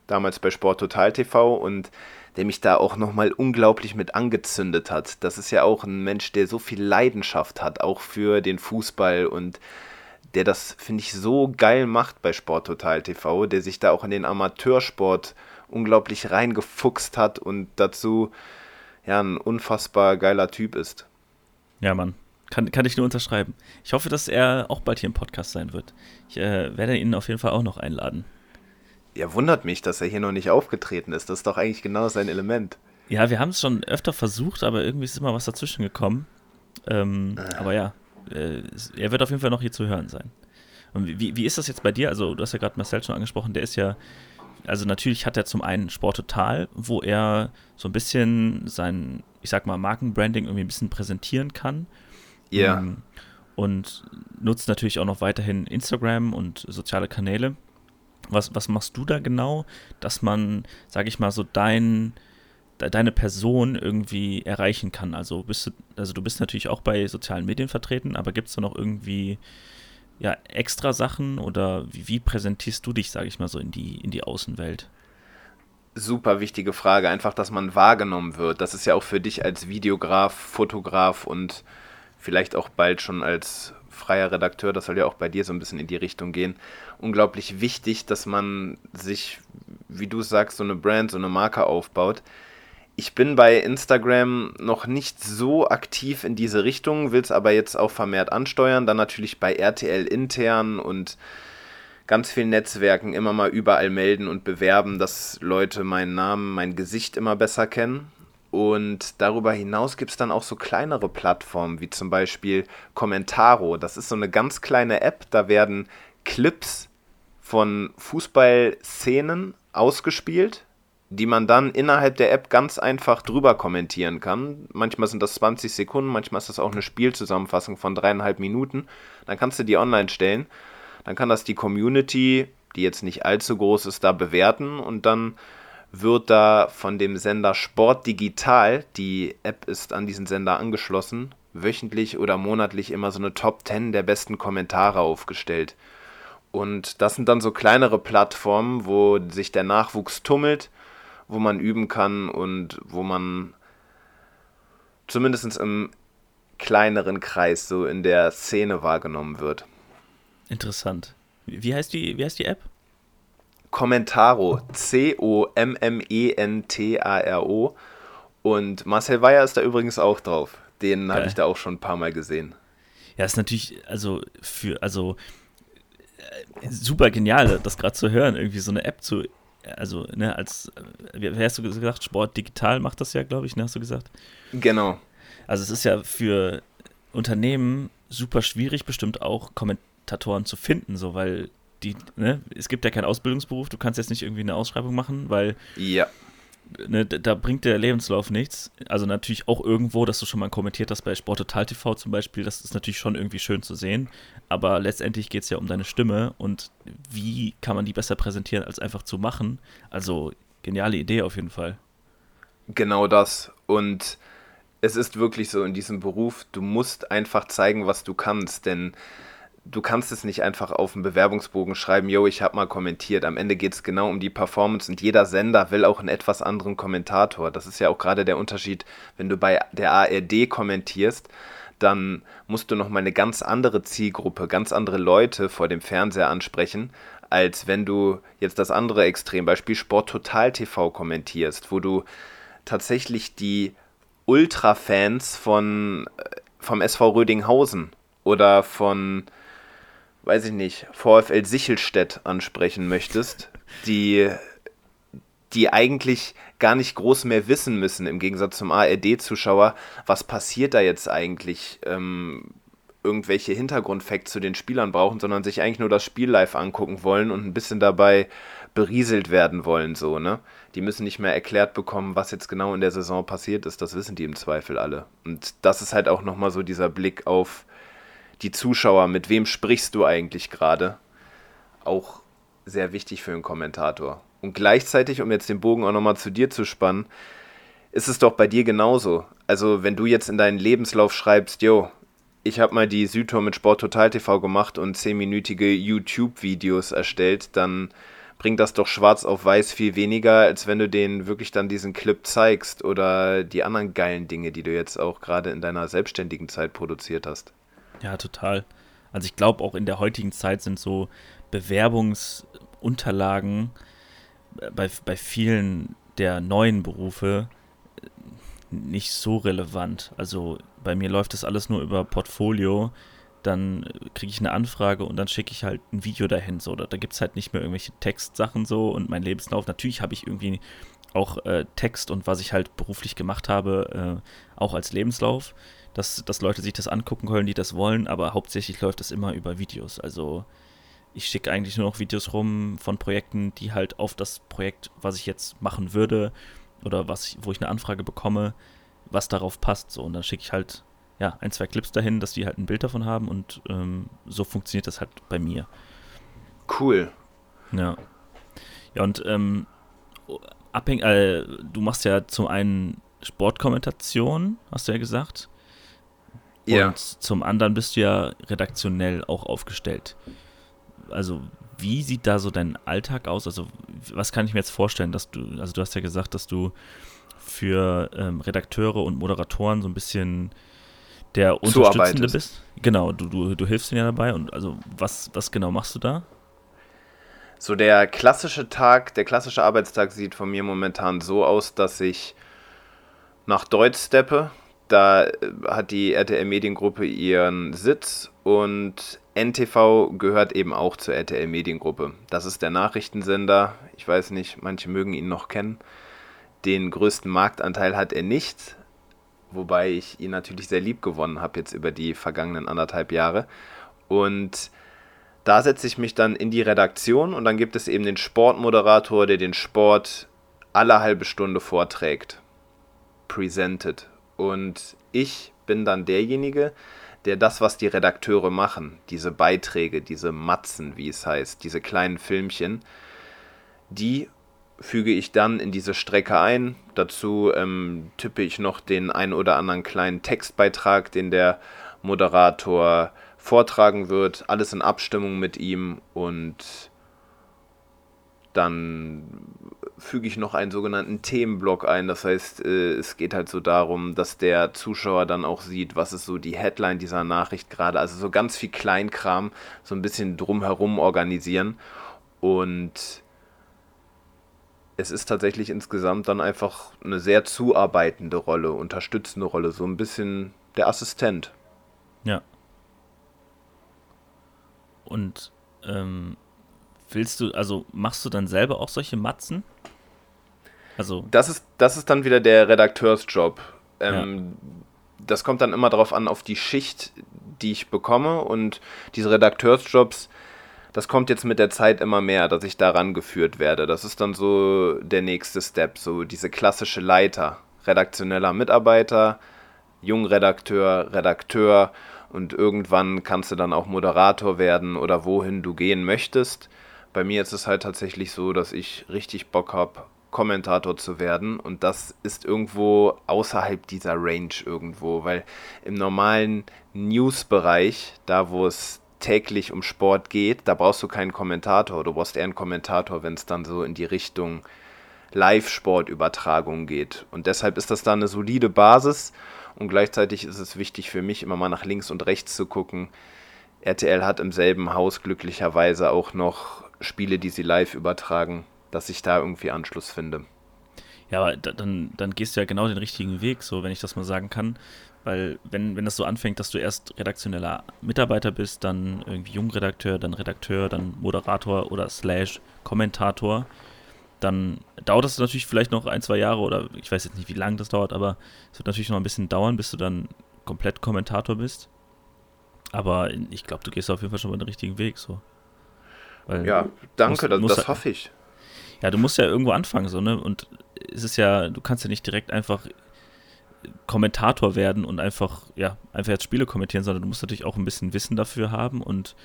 damals bei Sport Total TV und der mich da auch nochmal unglaublich mit angezündet hat. Das ist ja auch ein Mensch, der so viel Leidenschaft hat, auch für den Fußball und der das, finde ich, so geil macht bei Sport Total TV, der sich da auch in den Amateursport unglaublich reingefuchst hat und dazu ja ein unfassbar geiler Typ ist.
Ja, Mann. Kann, kann ich nur unterschreiben. Ich hoffe, dass er auch bald hier im Podcast sein wird. Ich äh, werde ihn auf jeden Fall auch noch einladen.
Ja, wundert mich, dass er hier noch nicht aufgetreten ist. Das ist doch eigentlich genau sein Element.
Ja, wir haben es schon öfter versucht, aber irgendwie ist immer was dazwischen gekommen. Ähm, äh. Aber ja, äh, er wird auf jeden Fall noch hier zu hören sein. Und wie, wie ist das jetzt bei dir? Also, du hast ja gerade Marcel schon angesprochen, der ist ja, also natürlich hat er zum einen Sport Total, wo er so ein bisschen sein, ich sag mal, Markenbranding irgendwie ein bisschen präsentieren kann.
Ja. Ähm,
und nutzt natürlich auch noch weiterhin Instagram und soziale Kanäle. Was, was machst du da genau, dass man, sage ich mal, so dein, deine Person irgendwie erreichen kann? Also bist du, also du bist natürlich auch bei sozialen Medien vertreten, aber gibt es da noch irgendwie ja, extra Sachen oder wie, wie präsentierst du dich, sage ich mal, so in die, in die Außenwelt?
Super wichtige Frage, einfach, dass man wahrgenommen wird. Das ist ja auch für dich als Videograf, Fotograf und vielleicht auch bald schon als freier Redakteur, das soll ja auch bei dir so ein bisschen in die Richtung gehen, unglaublich wichtig, dass man sich, wie du sagst, so eine Brand, so eine Marke aufbaut. Ich bin bei Instagram noch nicht so aktiv in diese Richtung, will es aber jetzt auch vermehrt ansteuern. Dann natürlich bei RTL intern und ganz vielen Netzwerken immer mal überall melden und bewerben, dass Leute meinen Namen, mein Gesicht immer besser kennen. Und darüber hinaus gibt es dann auch so kleinere Plattformen, wie zum Beispiel Commentaro. Das ist so eine ganz kleine App, da werden Clips von Fußballszenen ausgespielt, die man dann innerhalb der App ganz einfach drüber kommentieren kann. Manchmal sind das 20 Sekunden, manchmal ist das auch eine Spielzusammenfassung von dreieinhalb Minuten. Dann kannst du die online stellen. Dann kann das die Community, die jetzt nicht allzu groß ist, da bewerten und dann wird da von dem Sender Sport Digital, die App ist an diesen Sender angeschlossen, wöchentlich oder monatlich immer so eine Top 10 der besten Kommentare aufgestellt. Und das sind dann so kleinere Plattformen, wo sich der Nachwuchs tummelt, wo man üben kann und wo man zumindest im kleineren Kreis so in der Szene wahrgenommen wird.
Interessant. Wie heißt die, wie heißt die App?
Commentaro. C-O-M-M-E-N-T-A-R-O. Und Marcel Weyer ist da übrigens auch drauf. Den habe ich da auch schon ein paar Mal gesehen.
Ja, ist natürlich, also für, also äh, super genial, das gerade zu hören, irgendwie so eine App zu, also, ne, als, äh, wie hast du gesagt, Sport Digital macht das ja, glaube ich, ne, hast du gesagt?
Genau.
Also es ist ja für Unternehmen super schwierig, bestimmt auch Kommentatoren zu finden, so weil die, ne, es gibt ja keinen Ausbildungsberuf, du kannst jetzt nicht irgendwie eine Ausschreibung machen, weil
ja.
ne, da bringt der Lebenslauf nichts. Also natürlich auch irgendwo, dass du schon mal kommentiert hast bei Sport Total TV zum Beispiel, das ist natürlich schon irgendwie schön zu sehen, aber letztendlich geht es ja um deine Stimme und wie kann man die besser präsentieren, als einfach zu machen. Also geniale Idee auf jeden Fall.
Genau das. Und es ist wirklich so in diesem Beruf, du musst einfach zeigen, was du kannst, denn du kannst es nicht einfach auf einen Bewerbungsbogen schreiben, yo, ich habe mal kommentiert. Am Ende geht es genau um die Performance und jeder Sender will auch einen etwas anderen Kommentator. Das ist ja auch gerade der Unterschied, wenn du bei der ARD kommentierst, dann musst du nochmal eine ganz andere Zielgruppe, ganz andere Leute vor dem Fernseher ansprechen, als wenn du jetzt das andere Extrembeispiel Sport Total TV kommentierst, wo du tatsächlich die Ultra-Fans von, äh, vom SV Rödinghausen oder von, weiß ich nicht, VfL Sichelstedt ansprechen möchtest, die, die eigentlich gar nicht groß mehr wissen müssen, im Gegensatz zum ARD-Zuschauer, was passiert da jetzt eigentlich, ähm, irgendwelche Hintergrundfacts zu den Spielern brauchen, sondern sich eigentlich nur das Spiel live angucken wollen und ein bisschen dabei berieselt werden wollen, so, ne? Die müssen nicht mehr erklärt bekommen, was jetzt genau in der Saison passiert ist. Das wissen die im Zweifel alle. Und das ist halt auch nochmal so dieser Blick auf die Zuschauer. Mit wem sprichst du eigentlich gerade? Auch sehr wichtig für einen Kommentator. Und gleichzeitig, um jetzt den Bogen auch nochmal zu dir zu spannen, ist es doch bei dir genauso. Also, wenn du jetzt in deinen Lebenslauf schreibst, yo, ich habe mal die Südtour mit Sport Total TV gemacht und zehnminütige YouTube-Videos erstellt, dann bringt das doch schwarz auf weiß viel weniger, als wenn du denen wirklich dann diesen Clip zeigst oder die anderen geilen Dinge, die du jetzt auch gerade in deiner selbstständigen Zeit produziert hast.
Ja, total. Also ich glaube auch in der heutigen Zeit sind so Bewerbungsunterlagen bei, bei vielen der neuen Berufe nicht so relevant. Also bei mir läuft das alles nur über Portfolio dann kriege ich eine Anfrage und dann schicke ich halt ein Video dahin. So, da, da gibt es halt nicht mehr irgendwelche Textsachen so und mein Lebenslauf. Natürlich habe ich irgendwie auch äh, Text und was ich halt beruflich gemacht habe, äh, auch als Lebenslauf, dass, dass Leute sich das angucken können, die das wollen, aber hauptsächlich läuft das immer über Videos. Also ich schicke eigentlich nur noch Videos rum von Projekten, die halt auf das Projekt, was ich jetzt machen würde oder was ich, wo ich eine Anfrage bekomme, was darauf passt. So, und dann schicke ich halt ja, ein, zwei Clips dahin, dass die halt ein Bild davon haben und ähm, so funktioniert das halt bei mir.
Cool.
Ja. Ja, und ähm, abhängig, äh, du machst ja zum einen Sportkommentation, hast du ja gesagt.
Ja.
Und zum anderen bist du ja redaktionell auch aufgestellt. Also, wie sieht da so dein Alltag aus? Also, was kann ich mir jetzt vorstellen, dass du, also du hast ja gesagt, dass du für ähm, Redakteure und Moderatoren so ein bisschen der Unterstützende bist. Genau, du, du, du hilfst ihnen ja dabei. Und also was, was genau machst du da?
So der klassische Tag, der klassische Arbeitstag sieht von mir momentan so aus, dass ich nach Deutsch steppe. Da äh, hat die RTL Mediengruppe ihren Sitz und NTV gehört eben auch zur RTL Mediengruppe. Das ist der Nachrichtensender. Ich weiß nicht, manche mögen ihn noch kennen. Den größten Marktanteil hat er nicht, wobei ich ihn natürlich sehr lieb gewonnen habe jetzt über die vergangenen anderthalb Jahre. Und da setze ich mich dann in die Redaktion und dann gibt es eben den Sportmoderator, der den Sport alle halbe Stunde vorträgt. Presented. Und ich bin dann derjenige, der das, was die Redakteure machen, diese Beiträge, diese Matzen, wie es heißt, diese kleinen Filmchen, die füge ich dann in diese Strecke ein. Dazu ähm, tippe ich noch den ein oder anderen kleinen Textbeitrag, den der Moderator vortragen wird. Alles in Abstimmung mit ihm und dann füge ich noch einen sogenannten Themenblock ein. Das heißt, äh, es geht halt so darum, dass der Zuschauer dann auch sieht, was ist so die Headline dieser Nachricht gerade. Also so ganz viel Kleinkram, so ein bisschen drumherum organisieren. Und es ist tatsächlich insgesamt dann einfach eine sehr zuarbeitende Rolle, unterstützende Rolle, so ein bisschen der Assistent.
Ja. Und ähm, willst du, also machst du dann selber auch solche Matzen?
Also. Das ist, das ist dann wieder der Redakteursjob. Ähm, das kommt dann immer darauf an, auf die Schicht, die ich bekomme. Und diese Redakteursjobs, das kommt jetzt mit der Zeit immer mehr, dass ich daran geführt werde. Das ist dann so der nächste Step, so diese klassische Leiter. Redaktioneller Mitarbeiter, Jungredakteur, Redakteur und irgendwann kannst du dann auch Moderator werden oder wohin du gehen möchtest. Bei mir ist es halt tatsächlich so, dass ich richtig Bock habe, Kommentator zu werden und das ist irgendwo außerhalb dieser Range irgendwo, weil im normalen News-Bereich, da wo es täglich um Sport geht, da brauchst du keinen Kommentator. Du brauchst eher einen Kommentator, wenn es dann so in die Richtung Live-Sportübertragung geht. Und deshalb ist das da eine solide Basis und gleichzeitig ist es wichtig für mich, immer mal nach links und rechts zu gucken. RTL hat im selben Haus glücklicherweise auch noch Spiele, die sie live übertragen, dass ich da irgendwie Anschluss finde.
Ja, aber dann, dann gehst du ja genau den richtigen Weg, so wenn ich das mal sagen kann. Weil wenn, wenn das so anfängt, dass du erst redaktioneller Mitarbeiter bist, dann irgendwie Jungredakteur, dann Redakteur, dann Moderator oder Slash Kommentator, dann dauert das natürlich vielleicht noch ein, zwei Jahre oder ich weiß jetzt nicht, wie lange das dauert, aber es wird natürlich noch ein bisschen dauern, bis du dann komplett Kommentator bist. Aber ich glaube, du gehst auf jeden Fall schon mal den richtigen Weg. So.
Weil ja, danke, musst, das, das hoffe ich.
Ja, du musst ja irgendwo anfangen, so, ne? Und es ist ja, du kannst ja nicht direkt einfach Kommentator werden und einfach, ja, einfach jetzt Spiele kommentieren, sondern du musst natürlich auch ein bisschen Wissen dafür haben und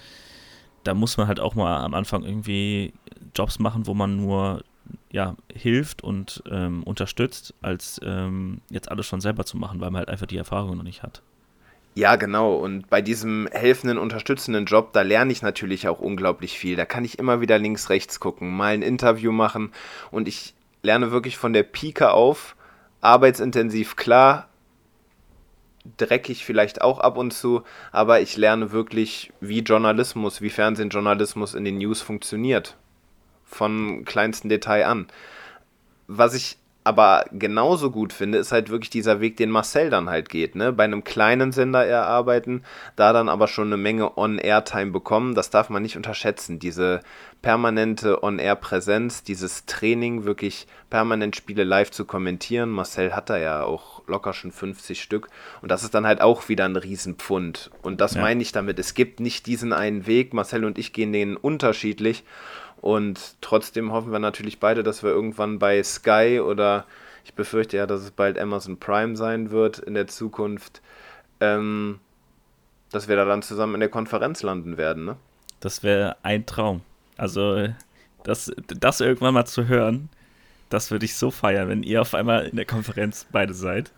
da muss man halt auch mal am Anfang irgendwie Jobs machen, wo man nur ja, hilft und ähm, unterstützt, als ähm, jetzt alles schon selber zu machen, weil man halt einfach die Erfahrung noch nicht hat.
Ja, genau. Und bei diesem helfenden, unterstützenden Job, da lerne ich natürlich auch unglaublich viel. Da kann ich immer wieder links, rechts gucken, mal ein Interview machen und ich lerne wirklich von der Pike auf, arbeitsintensiv klar, dreckig vielleicht auch ab und zu, aber ich lerne wirklich, wie Journalismus, wie Fernsehjournalismus in den News funktioniert. Von kleinsten Detail an. Was ich aber genauso gut finde, ist halt wirklich dieser Weg, den Marcel dann halt geht. Ne? Bei einem kleinen Sender erarbeiten, da dann aber schon eine Menge On-Air-Time bekommen. Das darf man nicht unterschätzen. Diese permanente On-Air-Präsenz, dieses Training, wirklich permanent Spiele live zu kommentieren. Marcel hat da ja auch locker schon 50 Stück. Und das ist dann halt auch wieder ein Riesenpfund. Und das ja. meine ich damit. Es gibt nicht diesen einen Weg. Marcel und ich gehen den unterschiedlich. Und trotzdem hoffen wir natürlich beide, dass wir irgendwann bei Sky oder ich befürchte ja, dass es bald Amazon Prime sein wird in der Zukunft, ähm, dass wir da dann zusammen in der Konferenz landen werden. Ne?
Das wäre ein Traum. Also das, das irgendwann mal zu hören, das würde ich so feiern, wenn ihr auf einmal in der Konferenz beide seid.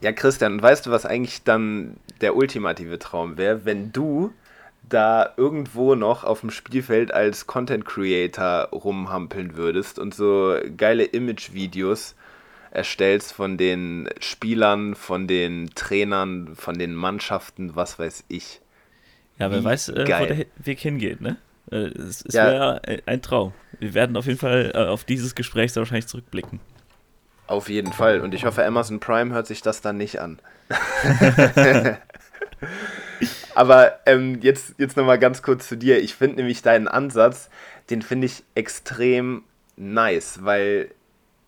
Ja, Christian, weißt du, was eigentlich dann der ultimative Traum wäre, wenn du da irgendwo noch auf dem Spielfeld als Content Creator rumhampeln würdest und so geile Image-Videos erstellst von den Spielern, von den Trainern, von den Mannschaften, was weiß ich.
Ja, wer Wie weiß, äh, wo der Weg hingeht, ne? Äh, es, es ja. wäre ein Traum. Wir werden auf jeden Fall äh, auf dieses Gespräch sehr wahrscheinlich zurückblicken.
Auf jeden Fall. Und ich hoffe, Amazon Prime hört sich das dann nicht an. Aber ähm, jetzt, jetzt nochmal ganz kurz zu dir. Ich finde nämlich deinen Ansatz, den finde ich extrem nice, weil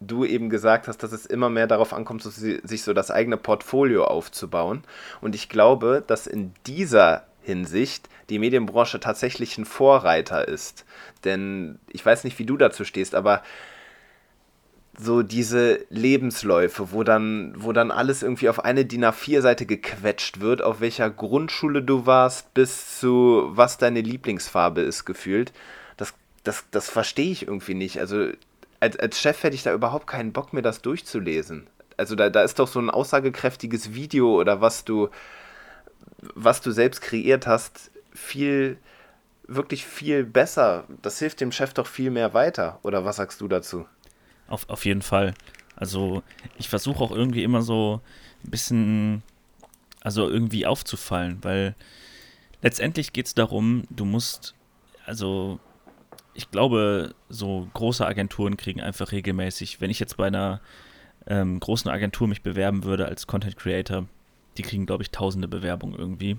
du eben gesagt hast, dass es immer mehr darauf ankommt, sich so das eigene Portfolio aufzubauen. Und ich glaube, dass in dieser Hinsicht die Medienbranche tatsächlich ein Vorreiter ist. Denn ich weiß nicht, wie du dazu stehst, aber so diese Lebensläufe, wo dann, wo dann alles irgendwie auf eine DIN A4-Seite gequetscht wird, auf welcher Grundschule du warst, bis zu was deine Lieblingsfarbe ist, gefühlt. Das, das, das verstehe ich irgendwie nicht. Also als, als Chef hätte ich da überhaupt keinen Bock, mir das durchzulesen. Also da, da ist doch so ein aussagekräftiges Video oder was du, was du selbst kreiert hast, viel, wirklich viel besser. Das hilft dem Chef doch viel mehr weiter. Oder was sagst du dazu?
Auf, auf jeden Fall. Also ich versuche auch irgendwie immer so ein bisschen, also irgendwie aufzufallen, weil letztendlich geht es darum, du musst, also ich glaube, so große Agenturen kriegen einfach regelmäßig, wenn ich jetzt bei einer ähm, großen Agentur mich bewerben würde als Content Creator, die kriegen, glaube ich, tausende Bewerbungen irgendwie.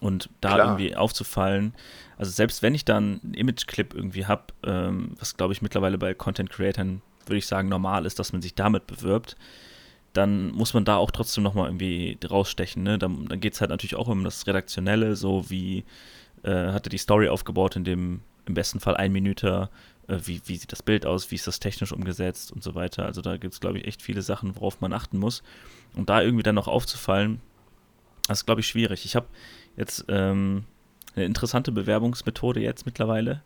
Und da Klar. irgendwie aufzufallen, also selbst wenn ich dann einen Image-Clip irgendwie habe, ähm, was glaube ich mittlerweile bei Content Creatern würde ich sagen, normal ist, dass man sich damit bewirbt. dann muss man da auch trotzdem nochmal irgendwie rausstechen. Ne? Dann, dann geht es halt natürlich auch um das Redaktionelle, so wie äh, hat er die Story aufgebaut, in dem im besten Fall ein Minute, äh, wie, wie sieht das Bild aus, wie ist das technisch umgesetzt und so weiter. Also da gibt es, glaube ich, echt viele Sachen, worauf man achten muss. Und da irgendwie dann noch aufzufallen, das ist, glaube ich, schwierig. Ich habe jetzt ähm, eine interessante Bewerbungsmethode jetzt mittlerweile,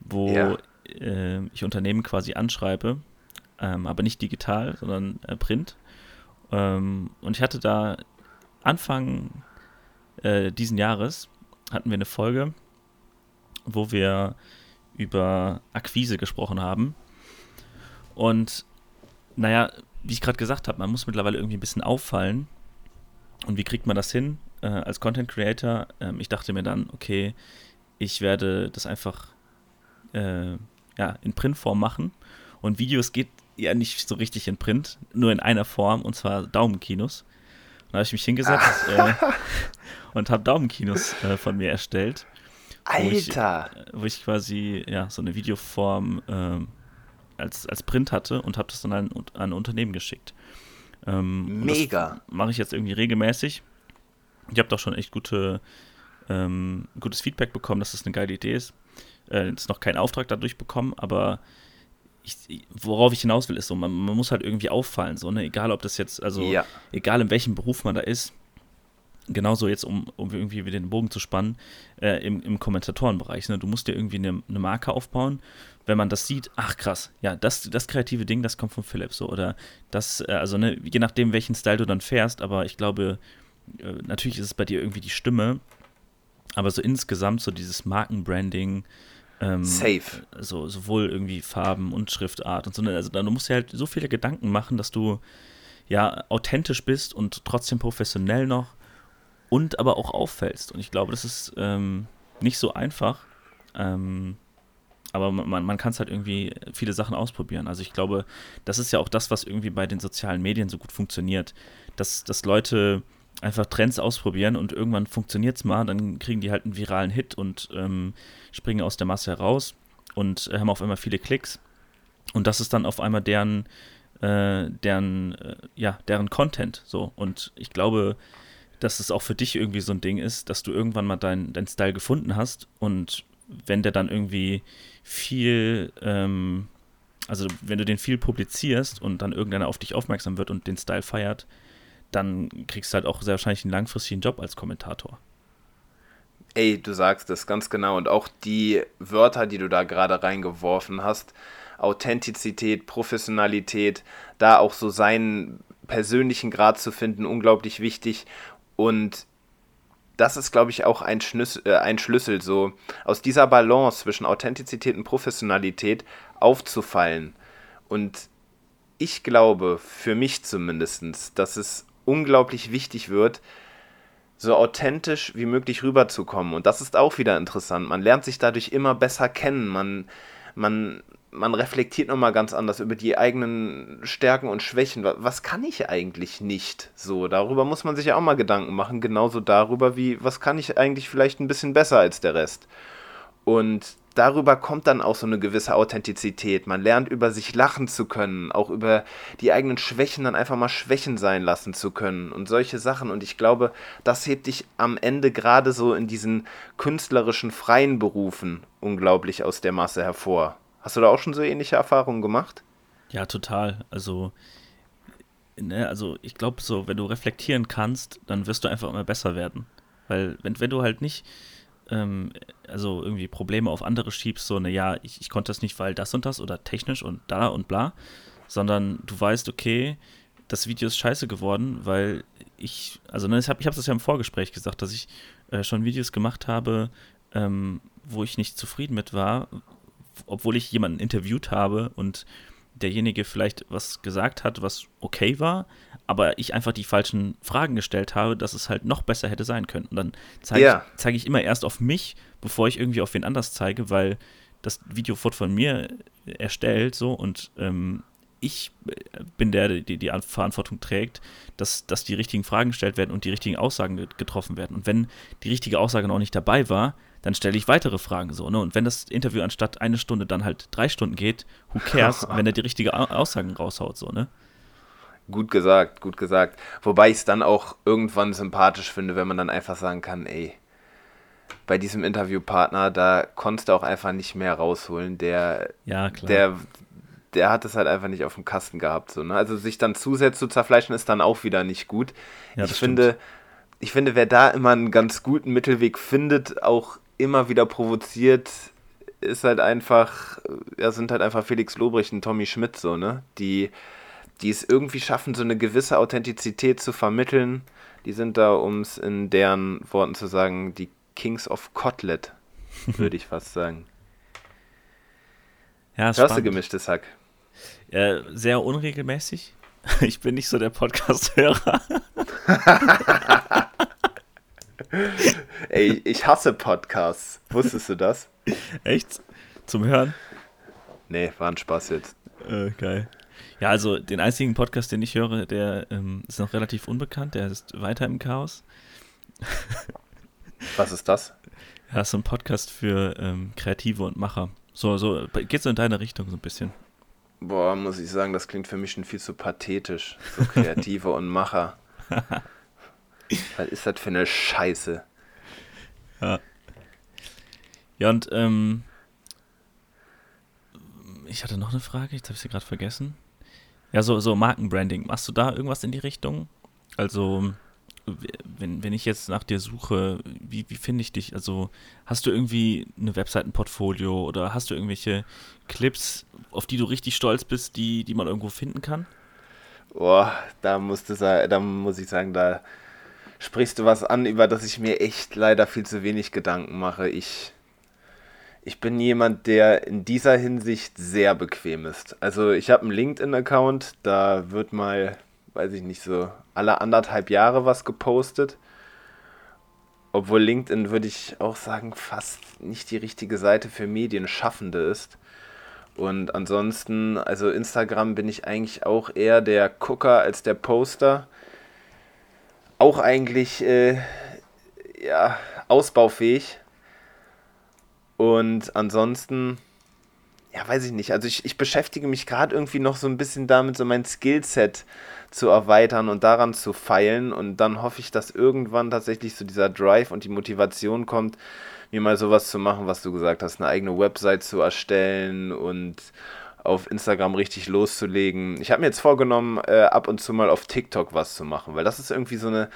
wo ja. Äh, ich Unternehmen quasi anschreibe, ähm, aber nicht digital, sondern äh, print. Ähm, und ich hatte da Anfang äh, diesen Jahres hatten wir eine Folge, wo wir über Akquise gesprochen haben. Und naja, wie ich gerade gesagt habe, man muss mittlerweile irgendwie ein bisschen auffallen. Und wie kriegt man das hin äh, als Content Creator? Ähm, ich dachte mir dann, okay, ich werde das einfach äh, ja, in Printform machen. Und Videos geht ja nicht so richtig in Print, nur in einer Form, und zwar Daumenkinos. Da habe ich mich hingesetzt äh, und habe Daumenkinos äh, von mir erstellt.
Alter!
Wo ich, wo ich, quasi ja, so eine Videoform ähm, als, als Print hatte und habe das dann an, an ein Unternehmen geschickt.
Ähm, Mega!
Mache ich jetzt irgendwie regelmäßig. Ich habe doch schon echt gute, ähm, gutes Feedback bekommen, dass das eine geile Idee ist. Äh, jetzt noch keinen Auftrag dadurch bekommen, aber ich, worauf ich hinaus will, ist so, man, man, muss halt irgendwie auffallen, so, ne? Egal ob das jetzt, also ja. egal in welchem Beruf man da ist, genauso jetzt, um, um irgendwie wieder den Bogen zu spannen, äh, im, im Kommentatorenbereich, ne? Du musst dir irgendwie eine, eine, Marke aufbauen, wenn man das sieht, ach krass, ja, das, das kreative Ding, das kommt von Philipp, so, oder das, äh, also, ne, je nachdem, welchen Style du dann fährst, aber ich glaube, äh, natürlich ist es bei dir irgendwie die Stimme, aber so insgesamt so dieses Markenbranding, ähm,
Safe.
So, sowohl irgendwie Farben und Schriftart und so. Ne? Also da, du musst dir halt so viele Gedanken machen, dass du ja authentisch bist und trotzdem professionell noch und aber auch auffällst. Und ich glaube, das ist ähm, nicht so einfach. Ähm, aber man, man kann es halt irgendwie viele Sachen ausprobieren. Also ich glaube, das ist ja auch das, was irgendwie bei den sozialen Medien so gut funktioniert. Dass, dass Leute einfach Trends ausprobieren und irgendwann funktioniert es mal, dann kriegen die halt einen viralen Hit und ähm, springen aus der Masse heraus und äh, haben auf einmal viele Klicks. Und das ist dann auf einmal deren, äh, deren, äh, ja, deren Content. So. Und ich glaube, dass es auch für dich irgendwie so ein Ding ist, dass du irgendwann mal deinen dein Style gefunden hast und wenn der dann irgendwie viel, ähm, also wenn du den viel publizierst und dann irgendeiner auf dich aufmerksam wird und den Style feiert, dann kriegst du halt auch sehr wahrscheinlich einen langfristigen Job als Kommentator.
Ey, du sagst es ganz genau. Und auch die Wörter, die du da gerade reingeworfen hast, Authentizität, Professionalität, da auch so seinen persönlichen Grad zu finden, unglaublich wichtig. Und das ist, glaube ich, auch ein, Schlüssel, äh, ein Schlüssel, so aus dieser Balance zwischen Authentizität und Professionalität aufzufallen. Und ich glaube, für mich zumindest, dass es unglaublich wichtig wird, so authentisch wie möglich rüberzukommen. Und das ist auch wieder interessant. Man lernt sich dadurch immer besser kennen. Man, man, man reflektiert nochmal ganz anders über die eigenen Stärken und Schwächen. Was kann ich eigentlich nicht? So, darüber muss man sich ja auch mal Gedanken machen. Genauso darüber, wie, was kann ich eigentlich vielleicht ein bisschen besser als der Rest? Und darüber kommt dann auch so eine gewisse Authentizität. Man lernt über sich lachen zu können, auch über die eigenen Schwächen dann einfach mal Schwächen sein lassen zu können und solche Sachen. Und ich glaube, das hebt dich am Ende gerade so in diesen künstlerischen freien Berufen unglaublich aus der Masse hervor. Hast du da auch schon so ähnliche Erfahrungen gemacht?
Ja, total. Also, ne, also ich glaube so, wenn du reflektieren kannst, dann wirst du einfach immer besser werden. Weil wenn, wenn du halt nicht ähm, also irgendwie Probleme auf andere schiebst, so, naja, ich, ich konnte das nicht, weil das und das oder technisch und da und bla, sondern du weißt, okay, das Video ist scheiße geworden, weil ich, also ne, ich habe ich das ja im Vorgespräch gesagt, dass ich äh, schon Videos gemacht habe, ähm, wo ich nicht zufrieden mit war, obwohl ich jemanden interviewt habe und derjenige vielleicht was gesagt hat, was okay war, aber ich einfach die falschen Fragen gestellt habe, dass es halt noch besser hätte sein können. Und dann zeige ja. ich, zeig ich immer erst auf mich, bevor ich irgendwie auf wen anders zeige, weil das Video wurde von mir erstellt so und ähm, ich bin der, der die Verantwortung trägt, dass, dass die richtigen Fragen gestellt werden und die richtigen Aussagen getroffen werden. Und wenn die richtige Aussage noch nicht dabei war, dann stelle ich weitere Fragen so. Ne? Und wenn das Interview anstatt eine Stunde dann halt drei Stunden geht, who cares, wenn er die richtige Aussagen raushaut, so, ne?
Gut gesagt, gut gesagt. Wobei ich es dann auch irgendwann sympathisch finde, wenn man dann einfach sagen kann, ey, bei diesem Interviewpartner, da konntest du auch einfach nicht mehr rausholen. Der,
ja, klar.
der, der hat es halt einfach nicht auf dem Kasten gehabt. So, ne? Also sich dann zusätzlich zu zerfleischen ist dann auch wieder nicht gut. Ja, ich finde, ich finde, wer da immer einen ganz guten Mittelweg findet, auch immer wieder provoziert, ist halt einfach, ja, sind halt einfach Felix Lobrecht und Tommy Schmidt so, ne? Die, die es irgendwie schaffen, so eine gewisse Authentizität zu vermitteln. Die sind da, um es in deren Worten zu sagen, die Kings of Kotlet, würde ich fast sagen.
Ja, Hörst spannend. du gemischtes Hack? Ja, sehr unregelmäßig. Ich bin nicht so der Podcast-Hörer.
Ey, ich hasse Podcasts. Wusstest du das?
Echt? Zum Hören?
Nee, war ein Spaß jetzt.
Äh, geil. Ja, also den einzigen Podcast, den ich höre, der ähm, ist noch relativ unbekannt. Der ist weiter im Chaos.
Was ist das?
Ja, so ein Podcast für ähm, Kreative und Macher. So, so, geht so in deine Richtung so ein bisschen.
Boah, muss ich sagen, das klingt für mich schon viel zu pathetisch. So Kreative und Macher. Was ist das für eine Scheiße?
Ja. Ja, und ähm, ich hatte noch eine Frage, jetzt habe ich sie gerade vergessen. Ja, so, so Markenbranding. Machst du da irgendwas in die Richtung? Also, wenn, wenn ich jetzt nach dir suche, wie, wie finde ich dich? Also, hast du irgendwie eine Webseitenportfolio oder hast du irgendwelche Clips, auf die du richtig stolz bist, die, die man irgendwo finden kann?
Boah, da, musste, da muss ich sagen, da sprichst du was an, über das ich mir echt leider viel zu wenig Gedanken mache. Ich, ich bin jemand, der in dieser Hinsicht sehr bequem ist. Also ich habe einen LinkedIn-Account, da wird mal, weiß ich nicht, so alle anderthalb Jahre was gepostet. Obwohl LinkedIn, würde ich auch sagen, fast nicht die richtige Seite für Medienschaffende ist. Und ansonsten, also Instagram bin ich eigentlich auch eher der Gucker als der Poster auch eigentlich äh, ja, ausbaufähig. Und ansonsten, ja, weiß ich nicht. Also ich, ich beschäftige mich gerade irgendwie noch so ein bisschen damit, so mein Skillset zu erweitern und daran zu feilen. Und dann hoffe ich, dass irgendwann tatsächlich so dieser Drive und die Motivation kommt, mir mal sowas zu machen, was du gesagt hast, eine eigene Website zu erstellen und auf Instagram richtig loszulegen. Ich habe mir jetzt vorgenommen, äh, ab und zu mal auf TikTok was zu machen, weil das ist irgendwie so eine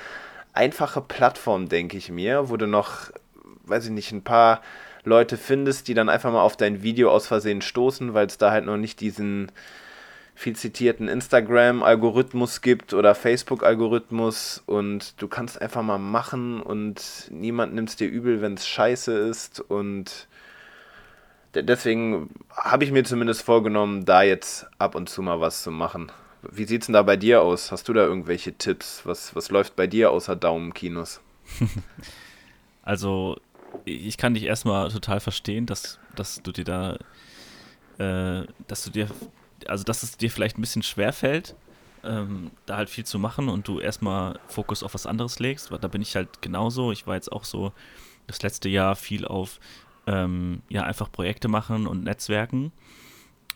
einfache Plattform, denke ich mir, wo du noch, weiß ich nicht, ein paar Leute findest, die dann einfach mal auf dein Video aus Versehen stoßen, weil es da halt noch nicht diesen viel zitierten Instagram-Algorithmus gibt oder Facebook-Algorithmus und du kannst einfach mal machen und niemand nimmt es dir übel, wenn es scheiße ist und deswegen habe ich mir zumindest vorgenommen, da jetzt ab und zu mal was zu machen. Wie sieht es denn da bei dir aus? Hast du da irgendwelche Tipps? Was, was läuft bei dir außer Daumenkinos?
also, ich kann dich erstmal total verstehen, dass, dass du dir da, äh, dass du dir, also dass es dir vielleicht ein bisschen schwer fällt, ähm, da halt viel zu machen und du erstmal Fokus auf was anderes legst. Da bin ich halt genauso. Ich war jetzt auch so das letzte Jahr viel auf ähm, ja einfach Projekte machen und Netzwerken.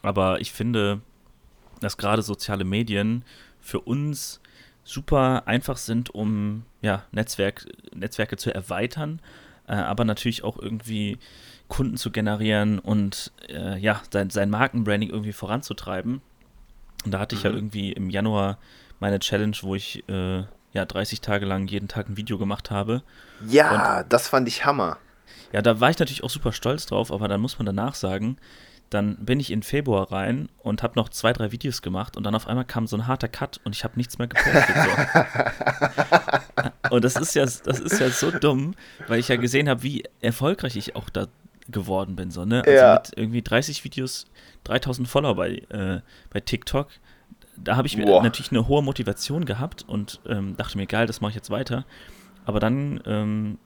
Aber ich finde, dass gerade soziale Medien für uns super einfach sind, um ja, Netzwerk, Netzwerke zu erweitern, äh, aber natürlich auch irgendwie Kunden zu generieren und äh, ja, sein, sein Markenbranding irgendwie voranzutreiben. Und da hatte ich ja mhm. irgendwie im Januar meine Challenge, wo ich äh, ja 30 Tage lang jeden Tag ein Video gemacht habe.
Ja, und, das fand ich Hammer.
Ja, da war ich natürlich auch super stolz drauf, aber dann muss man danach sagen, dann bin ich in Februar rein und habe noch zwei, drei Videos gemacht und dann auf einmal kam so ein harter Cut und ich habe nichts mehr gepostet. So. und das ist ja, das ist ja so dumm, weil ich ja gesehen habe, wie erfolgreich ich auch da geworden bin. So, ne? Also ja. mit irgendwie 30 Videos, 3000 Follower bei, äh, bei TikTok. Da habe ich Boah. natürlich eine hohe Motivation gehabt und ähm, dachte mir, geil, das mache ich jetzt weiter. Aber dann ähm,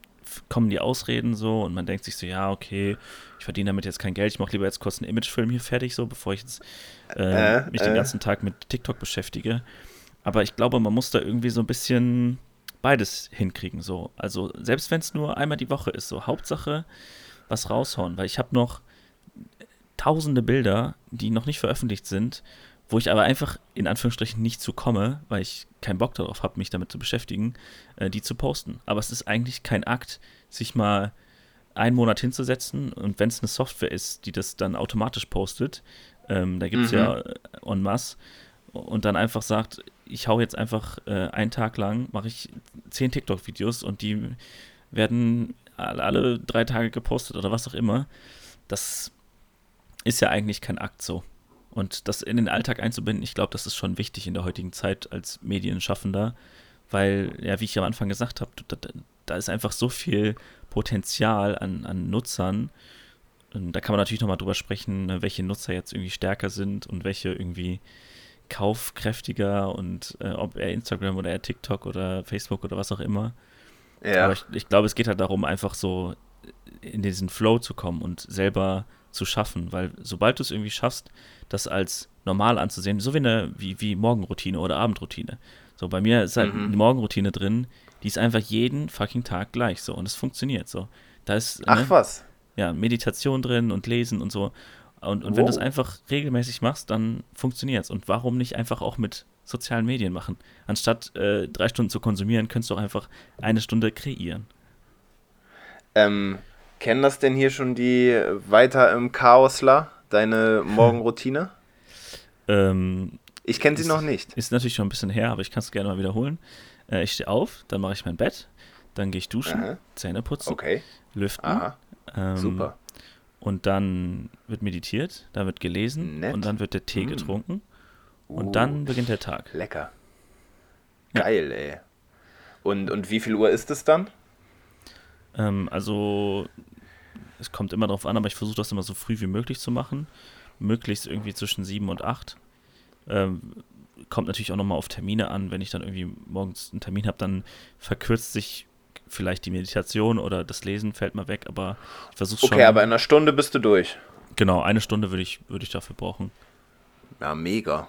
kommen die Ausreden so und man denkt sich so, ja, okay, ich verdiene damit jetzt kein Geld, ich mache lieber jetzt kurz einen Imagefilm hier fertig, so, bevor ich jetzt äh, äh, mich äh. den ganzen Tag mit TikTok beschäftige. Aber ich glaube, man muss da irgendwie so ein bisschen beides hinkriegen, so. Also, selbst wenn es nur einmal die Woche ist, so, Hauptsache was raushauen, weil ich habe noch tausende Bilder, die noch nicht veröffentlicht sind, wo ich aber einfach in Anführungsstrichen nicht zu komme, weil ich keinen Bock darauf habe, mich damit zu beschäftigen, äh, die zu posten. Aber es ist eigentlich kein Akt, sich mal einen Monat hinzusetzen und wenn es eine Software ist, die das dann automatisch postet, ähm, da gibt es mhm. ja äh, en masse, und dann einfach sagt, ich hau jetzt einfach äh, einen Tag lang, mache ich zehn TikTok-Videos und die werden alle, alle drei Tage gepostet oder was auch immer. Das ist ja eigentlich kein Akt so. Und das in den Alltag einzubinden, ich glaube, das ist schon wichtig in der heutigen Zeit als Medienschaffender, weil, ja, wie ich am Anfang gesagt habe, da, da, ist einfach so viel Potenzial an, an Nutzern. Und da kann man natürlich nochmal drüber sprechen, ne, welche Nutzer jetzt irgendwie stärker sind und welche irgendwie kaufkräftiger und äh, ob er Instagram oder er TikTok oder Facebook oder was auch immer. Ja. Aber ich, ich glaube, es geht halt darum, einfach so in diesen Flow zu kommen und selber zu schaffen, weil sobald du es irgendwie schaffst, das als normal anzusehen, so wie eine wie, wie Morgenroutine oder Abendroutine. So bei mir ist halt mhm. eine Morgenroutine drin, die ist einfach jeden fucking Tag gleich so und es funktioniert so. Da ist
Ach ne, was.
Ja, Meditation drin und lesen und so. Und, und wow. wenn du es einfach regelmäßig machst, dann funktioniert es. Und warum nicht einfach auch mit sozialen Medien machen? Anstatt äh, drei Stunden zu konsumieren, könntest du auch einfach eine Stunde kreieren.
Ähm, kennen das denn hier schon die Weiter im Chaosler, deine Morgenroutine?
ähm,
ich kenne sie noch nicht.
Ist natürlich schon ein bisschen her, aber ich kann es gerne mal wiederholen. Äh, ich stehe auf, dann mache ich mein Bett, dann gehe ich duschen, Aha. Zähne putzen,
okay.
lüften.
Ähm, Super.
Und dann wird meditiert, dann wird gelesen Nett. und dann wird der Tee mm. getrunken. Und uh, dann beginnt der Tag.
Lecker. Geil, ja. ey. Und, und wie viel Uhr ist es dann?
Ähm, also, es kommt immer darauf an, aber ich versuche das immer so früh wie möglich zu machen. Möglichst irgendwie zwischen sieben und acht. Ähm, kommt natürlich auch nochmal auf Termine an. Wenn ich dann irgendwie morgens einen Termin habe, dann verkürzt sich vielleicht die Meditation oder das Lesen fällt mal weg, aber ich versuche schon.
Okay, aber in einer Stunde bist du durch.
Genau, eine Stunde würde ich, würd ich dafür brauchen.
Ja, mega.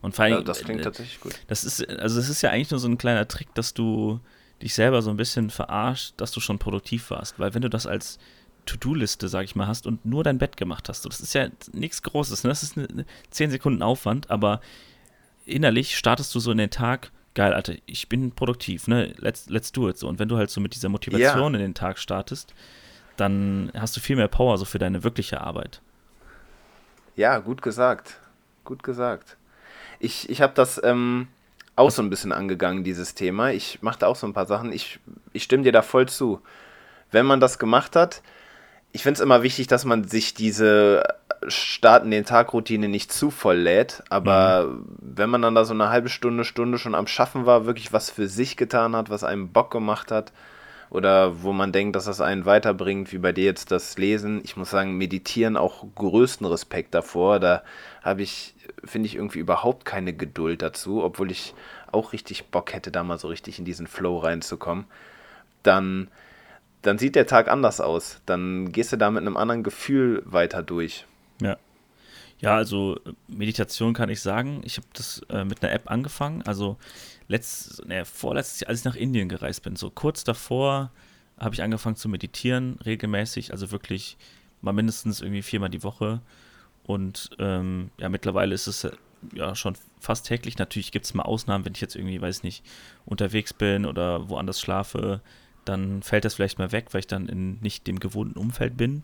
Und vor allem, ja,
das klingt äh, tatsächlich gut.
Das ist, also es ist ja eigentlich nur so ein kleiner Trick, dass du dich selber so ein bisschen verarscht, dass du schon produktiv warst. Weil wenn du das als To-Do-Liste, sag ich mal, hast und nur dein Bett gemacht hast, so, das ist ja nichts Großes, ne? das ist eine, eine 10 Sekunden Aufwand, aber innerlich startest du so in den Tag, geil, Alter, ich bin produktiv, ne? Let's, let's do it so. Und wenn du halt so mit dieser Motivation ja. in den Tag startest, dann hast du viel mehr Power so für deine wirkliche Arbeit.
Ja, gut gesagt. Gut gesagt. Ich, ich habe das ähm, auch so ein bisschen angegangen, dieses Thema. Ich machte auch so ein paar Sachen. Ich, ich stimme dir da voll zu. Wenn man das gemacht hat, ich finde es immer wichtig, dass man sich diese Starten den Tagroutine nicht zu voll lädt, aber mhm. wenn man dann da so eine halbe Stunde, Stunde schon am Schaffen war, wirklich was für sich getan hat, was einem Bock gemacht hat oder wo man denkt, dass das einen weiterbringt, wie bei dir jetzt das Lesen, ich muss sagen, meditieren auch größten Respekt davor, da habe ich, finde ich irgendwie überhaupt keine Geduld dazu, obwohl ich auch richtig Bock hätte, da mal so richtig in diesen Flow reinzukommen, dann dann sieht der Tag anders aus. Dann gehst du da mit einem anderen Gefühl weiter durch.
Ja. Ja, also Meditation kann ich sagen. Ich habe das äh, mit einer App angefangen. Also letzt, ne, vorletztes Jahr, als ich nach Indien gereist bin, so kurz davor habe ich angefangen zu meditieren, regelmäßig, also wirklich mal mindestens irgendwie viermal die Woche. Und ähm, ja, mittlerweile ist es äh, ja schon fast täglich. Natürlich gibt es mal Ausnahmen, wenn ich jetzt irgendwie, weiß nicht, unterwegs bin oder woanders schlafe, dann fällt das vielleicht mal weg, weil ich dann in nicht dem gewohnten Umfeld bin.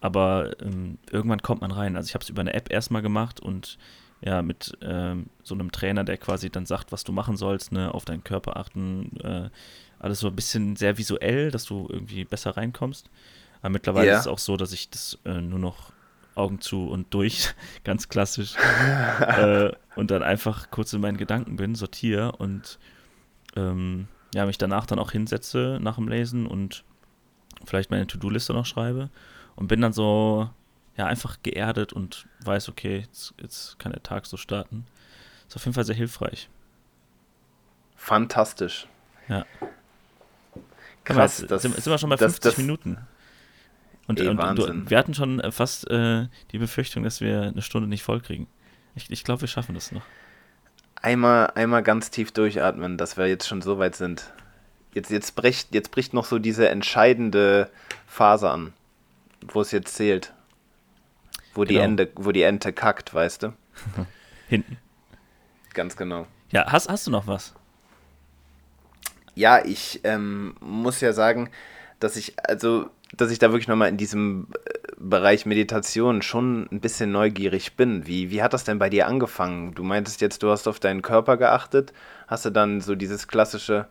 Aber ähm, irgendwann kommt man rein. Also ich habe es über eine App erstmal gemacht und ja, mit ähm, so einem Trainer, der quasi dann sagt, was du machen sollst, ne, auf deinen Körper achten, äh, alles so ein bisschen sehr visuell, dass du irgendwie besser reinkommst. Aber mittlerweile ja. ist es auch so, dass ich das äh, nur noch Augen zu und durch, ganz klassisch, äh, und dann einfach kurz in meinen Gedanken bin, sortiere und ähm, ja, mich danach dann auch hinsetze nach dem Lesen und vielleicht meine To-Do-Liste noch schreibe und bin dann so, ja, einfach geerdet und weiß, okay, jetzt, jetzt kann der Tag so starten. Ist auf jeden Fall sehr hilfreich.
Fantastisch.
Ja. Krass. Jetzt, das, sind, wir schon bei 50 das, das,
Minuten.
Und, ey, und, und, wir hatten schon fast äh, die Befürchtung, dass wir eine Stunde nicht voll kriegen. Ich, ich glaube, wir schaffen das noch.
Einmal, einmal ganz tief durchatmen, dass wir jetzt schon so weit sind. Jetzt, jetzt, bricht, jetzt bricht noch so diese entscheidende Phase an wo es jetzt zählt. Wo, genau. die Ende, wo die Ente kackt, weißt du?
Hinten.
Ganz genau.
Ja, hast, hast du noch was?
Ja, ich ähm, muss ja sagen, dass ich, also, dass ich da wirklich nochmal in diesem äh, Bereich Meditation schon ein bisschen neugierig bin. Wie, wie hat das denn bei dir angefangen? Du meintest jetzt, du hast auf deinen Körper geachtet. Hast du dann so dieses klassische,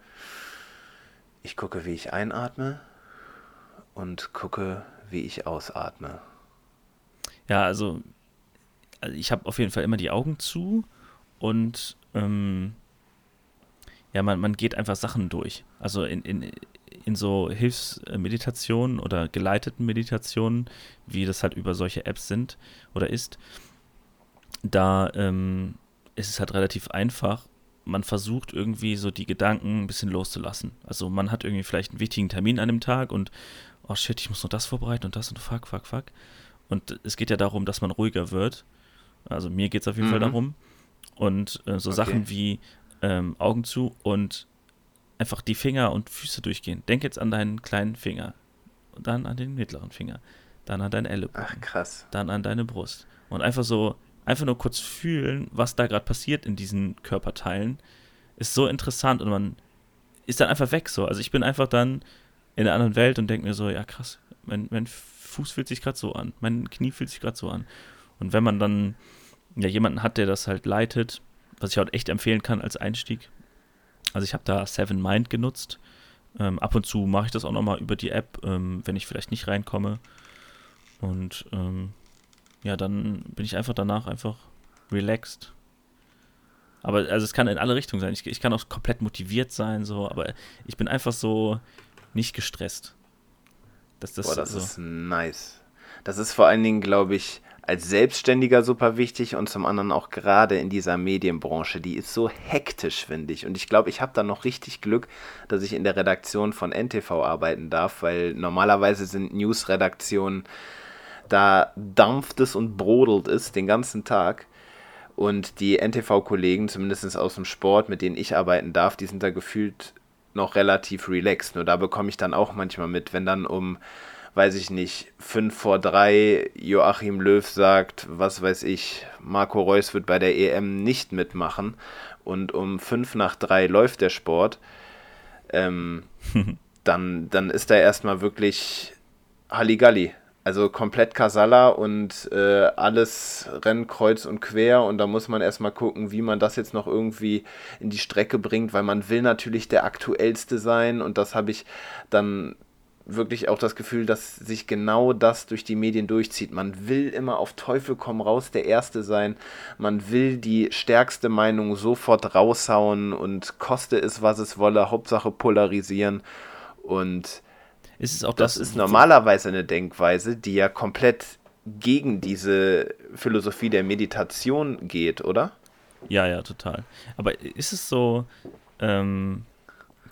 ich gucke, wie ich einatme und gucke, wie ich ausatme.
Ja, also, also ich habe auf jeden Fall immer die Augen zu und ähm, ja, man, man geht einfach Sachen durch. Also in, in, in so Hilfsmeditationen oder geleiteten Meditationen, wie das halt über solche Apps sind oder ist, da ähm, ist es halt relativ einfach. Man versucht irgendwie so die Gedanken ein bisschen loszulassen. Also man hat irgendwie vielleicht einen wichtigen Termin an dem Tag und, oh shit, ich muss noch das vorbereiten und das und fuck, fuck, fuck. Und es geht ja darum, dass man ruhiger wird. Also mir geht es auf jeden mhm. Fall darum. Und äh, so okay. Sachen wie ähm, Augen zu und einfach die Finger und Füße durchgehen. Denk jetzt an deinen kleinen Finger, dann an den mittleren Finger, dann an deinen Ellenbogen.
Ach krass.
Dann an deine Brust. Und einfach so, einfach nur kurz fühlen, was da gerade passiert in diesen Körperteilen, ist so interessant und man ist dann einfach weg so. Also ich bin einfach dann in einer anderen Welt und denke mir so, ja krass, mein, mein Fuß fühlt sich gerade so an, mein Knie fühlt sich gerade so an. Und wenn man dann ja jemanden hat, der das halt leitet, was ich auch echt empfehlen kann als Einstieg. Also ich habe da Seven Mind genutzt. Ähm, ab und zu mache ich das auch nochmal über die App, ähm, wenn ich vielleicht nicht reinkomme. Und ähm, ja, dann bin ich einfach danach einfach relaxed. Aber also es kann in alle Richtungen sein. Ich, ich kann auch komplett motiviert sein, so, aber ich bin einfach so nicht gestresst.
Das, das, Boah, das so. ist nice. Das ist vor allen Dingen, glaube ich, als Selbstständiger super wichtig und zum anderen auch gerade in dieser Medienbranche. Die ist so hektisch, finde ich. Und ich glaube, ich habe da noch richtig Glück, dass ich in der Redaktion von NTV arbeiten darf, weil normalerweise sind News-Redaktionen, da dampft es und brodelt es den ganzen Tag. Und die NTV-Kollegen, zumindest aus dem Sport, mit denen ich arbeiten darf, die sind da gefühlt noch relativ relaxed. Nur da bekomme ich dann auch manchmal mit, wenn dann um weiß ich nicht, 5 vor 3 Joachim Löw sagt, was weiß ich, Marco Reus wird bei der EM nicht mitmachen und um 5 nach 3 läuft der Sport, ähm, dann, dann ist da erstmal wirklich Halligalli. Also komplett Kasala und äh, alles rennt kreuz und quer und da muss man erstmal gucken, wie man das jetzt noch irgendwie in die Strecke bringt, weil man will natürlich der aktuellste sein und das habe ich dann wirklich auch das Gefühl, dass sich genau das durch die Medien durchzieht. Man will immer auf Teufel komm raus der Erste sein. Man will die stärkste Meinung sofort raushauen und koste es, was es wolle, Hauptsache polarisieren. Und
ist es auch
das, das ist normalerweise eine Denkweise, die ja komplett gegen diese Philosophie der Meditation geht, oder?
Ja, ja, total. Aber ist es so, ähm,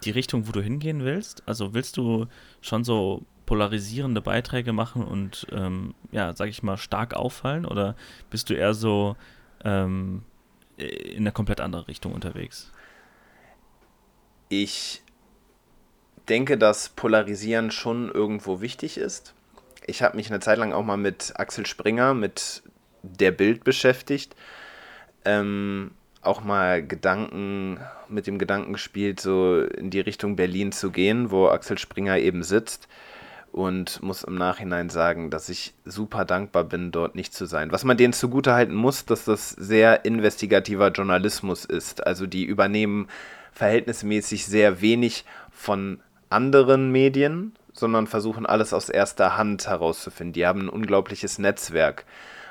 die Richtung, wo du hingehen willst? Also willst du schon so polarisierende Beiträge machen und ähm, ja, sag ich mal, stark auffallen oder bist du eher so ähm, in eine komplett andere Richtung unterwegs?
Ich denke, dass Polarisieren schon irgendwo wichtig ist. Ich habe mich eine Zeit lang auch mal mit Axel Springer, mit der Bild beschäftigt. Ähm, auch mal Gedanken, mit dem Gedanken gespielt, so in die Richtung Berlin zu gehen, wo Axel Springer eben sitzt. Und muss im Nachhinein sagen, dass ich super dankbar bin, dort nicht zu sein. Was man denen zugutehalten muss, dass das sehr investigativer Journalismus ist. Also die übernehmen verhältnismäßig sehr wenig von anderen Medien, sondern versuchen alles aus erster Hand herauszufinden. Die haben ein unglaubliches Netzwerk.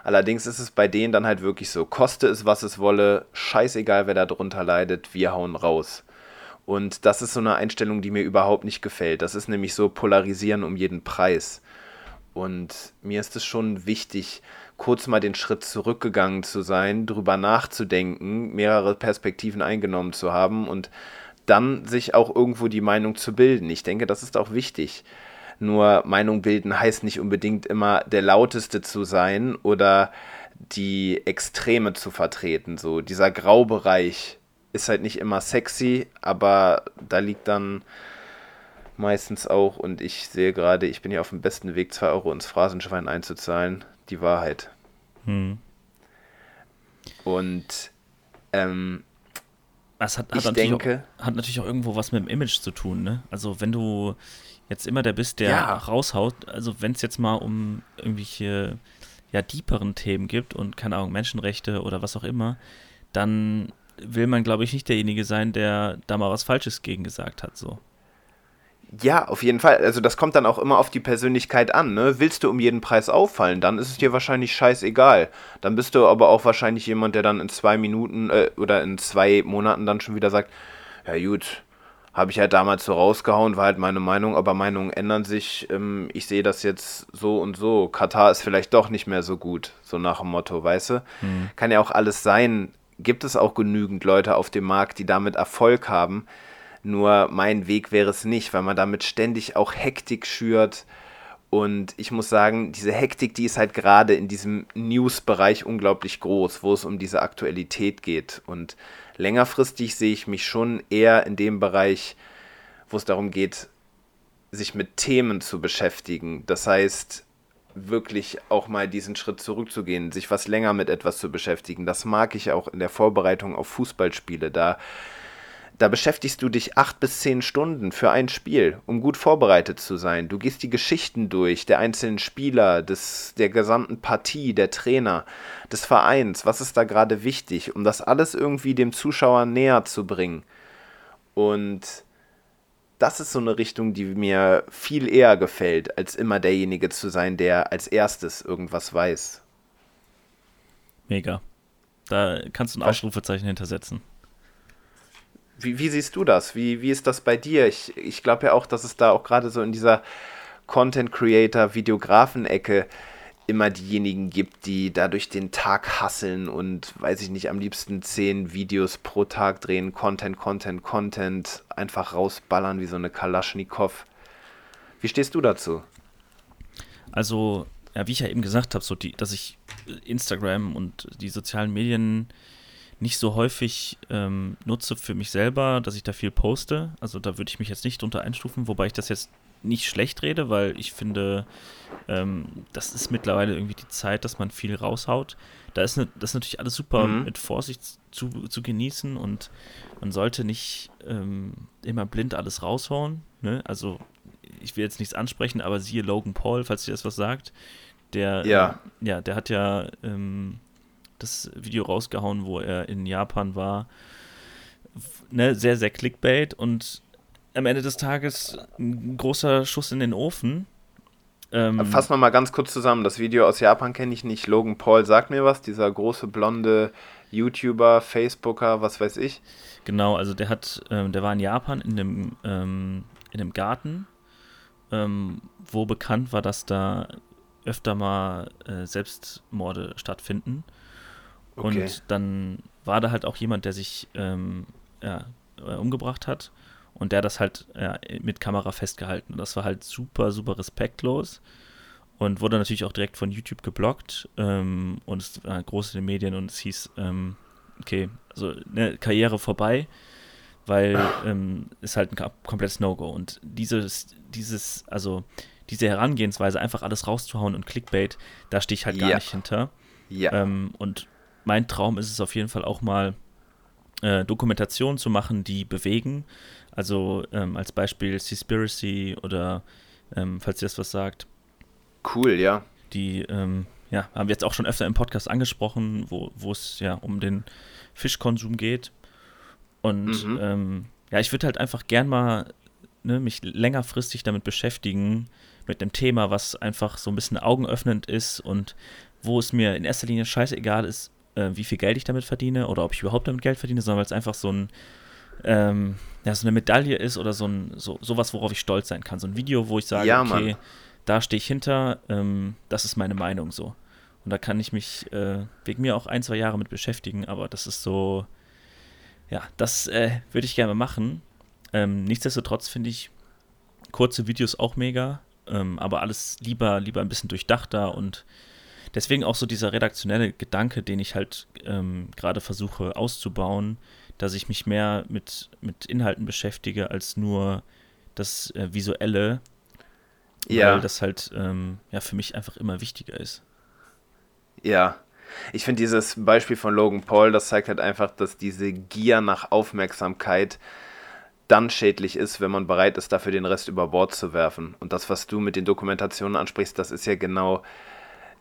Allerdings ist es bei denen dann halt wirklich so, koste es, was es wolle, scheißegal, wer da drunter leidet, wir hauen raus. Und das ist so eine Einstellung, die mir überhaupt nicht gefällt. Das ist nämlich so polarisieren um jeden Preis. Und mir ist es schon wichtig, kurz mal den Schritt zurückgegangen zu sein, drüber nachzudenken, mehrere Perspektiven eingenommen zu haben und dann sich auch irgendwo die Meinung zu bilden. Ich denke, das ist auch wichtig. Nur Meinung bilden heißt nicht unbedingt immer der lauteste zu sein oder die Extreme zu vertreten. So dieser Graubereich ist halt nicht immer sexy, aber da liegt dann meistens auch, und ich sehe gerade, ich bin ja auf dem besten Weg, 2 Euro ins Phrasenschwein einzuzahlen, die Wahrheit. Hm. Und ähm,
das hat, hat, ich natürlich denke, auch, hat natürlich auch irgendwo was mit dem Image zu tun, ne? Also wenn du jetzt immer der bist, der ja. raushaut, also wenn es jetzt mal um irgendwelche ja deeperen Themen gibt und keine Ahnung, Menschenrechte oder was auch immer, dann will man, glaube ich, nicht derjenige sein, der da mal was Falsches gegen gesagt hat, so.
Ja, auf jeden Fall. Also das kommt dann auch immer auf die Persönlichkeit an. Ne? Willst du um jeden Preis auffallen, dann ist es dir wahrscheinlich scheißegal. Dann bist du aber auch wahrscheinlich jemand, der dann in zwei Minuten äh, oder in zwei Monaten dann schon wieder sagt, ja gut, habe ich halt damals so rausgehauen, war halt meine Meinung, aber Meinungen ändern sich. Ähm, ich sehe das jetzt so und so. Katar ist vielleicht doch nicht mehr so gut, so nach dem Motto, weißt du? Mhm. Kann ja auch alles sein. Gibt es auch genügend Leute auf dem Markt, die damit Erfolg haben nur mein Weg wäre es nicht, weil man damit ständig auch Hektik schürt. Und ich muss sagen, diese Hektik, die ist halt gerade in diesem News-Bereich unglaublich groß, wo es um diese Aktualität geht. Und längerfristig sehe ich mich schon eher in dem Bereich, wo es darum geht, sich mit Themen zu beschäftigen. Das heißt, wirklich auch mal diesen Schritt zurückzugehen, sich was länger mit etwas zu beschäftigen. Das mag ich auch in der Vorbereitung auf Fußballspiele. Da da beschäftigst du dich acht bis zehn Stunden für ein Spiel, um gut vorbereitet zu sein. Du gehst die Geschichten durch, der einzelnen Spieler, des, der gesamten Partie, der Trainer, des Vereins. Was ist da gerade wichtig, um das alles irgendwie dem Zuschauer näher zu bringen? Und das ist so eine Richtung, die mir viel eher gefällt, als immer derjenige zu sein, der als erstes irgendwas weiß.
Mega. Da kannst du ein Ausrufezeichen hintersetzen.
Wie, wie siehst du das? Wie, wie ist das bei dir? Ich, ich glaube ja auch, dass es da auch gerade so in dieser Content Creator, Videografen-Ecke immer diejenigen gibt, die dadurch den Tag hasseln und, weiß ich nicht, am liebsten zehn Videos pro Tag drehen, Content, Content, Content, einfach rausballern wie so eine Kalaschnikow. Wie stehst du dazu?
Also, ja, wie ich ja eben gesagt habe, so dass ich Instagram und die sozialen Medien nicht so häufig ähm, nutze für mich selber, dass ich da viel poste. Also da würde ich mich jetzt nicht drunter einstufen, wobei ich das jetzt nicht schlecht rede, weil ich finde, ähm, das ist mittlerweile irgendwie die Zeit, dass man viel raushaut. Da ist ne, das ist natürlich alles super mhm. mit Vorsicht zu, zu genießen und man sollte nicht ähm, immer blind alles raushauen. Ne? Also ich will jetzt nichts ansprechen, aber siehe Logan Paul, falls ihr das was sagt, der, ja, äh, ja der hat ja ähm, das Video rausgehauen, wo er in Japan war. Ne, sehr, sehr Clickbait und am Ende des Tages ein großer Schuss in den Ofen.
Ähm, Fassen wir mal ganz kurz zusammen. Das Video aus Japan kenne ich nicht. Logan Paul sagt mir was, dieser große blonde YouTuber, Facebooker, was weiß ich.
Genau, also der hat, ähm, der war in Japan in dem, ähm, in dem Garten, ähm, wo bekannt war, dass da öfter mal äh, Selbstmorde stattfinden. Okay. Und dann war da halt auch jemand, der sich ähm, ja, äh, umgebracht hat und der das halt ja, mit Kamera festgehalten. Und das war halt super, super respektlos und wurde natürlich auch direkt von YouTube geblockt ähm, und es war groß in den Medien und es hieß, ähm, okay, also eine Karriere vorbei, weil ähm, ist halt ein komplettes No-Go. Und dieses, dieses, also diese Herangehensweise, einfach alles rauszuhauen und Clickbait, da stehe ich halt gar ja. nicht hinter. Ja. Ähm, und mein Traum ist es auf jeden Fall auch mal, äh, Dokumentationen zu machen, die bewegen. Also ähm, als Beispiel Seaspiracy oder ähm, falls ihr das was sagt.
Cool, ja.
Die ähm, ja, haben wir jetzt auch schon öfter im Podcast angesprochen, wo es ja um den Fischkonsum geht. Und mhm. Ähm, ja, ich würde halt einfach gern mal ne, mich längerfristig damit beschäftigen, mit einem Thema, was einfach so ein bisschen augenöffnend ist und wo es mir in erster Linie scheißegal ist, äh, wie viel Geld ich damit verdiene oder ob ich überhaupt damit Geld verdiene, sondern weil es einfach so ein ähm, ja, so eine Medaille ist oder so ein so sowas, worauf ich stolz sein kann. So ein Video, wo ich sage, ja, okay, da stehe ich hinter, ähm, das ist meine Meinung so. Und da kann ich mich äh, wegen mir auch ein, zwei Jahre mit beschäftigen, aber das ist so, ja, das äh, würde ich gerne machen. Ähm, nichtsdestotrotz finde ich kurze Videos auch mega, ähm, aber alles lieber, lieber ein bisschen durchdachter und deswegen auch so dieser redaktionelle Gedanke, den ich halt ähm, gerade versuche auszubauen, dass ich mich mehr mit, mit Inhalten beschäftige als nur das äh, Visuelle, ja. weil das halt ähm, ja für mich einfach immer wichtiger ist.
Ja, Ich finde dieses Beispiel von Logan Paul, das zeigt halt einfach, dass diese Gier nach Aufmerksamkeit dann schädlich ist, wenn man bereit ist, dafür den Rest über Bord zu werfen. Und das, was du mit den Dokumentationen ansprichst, das ist ja genau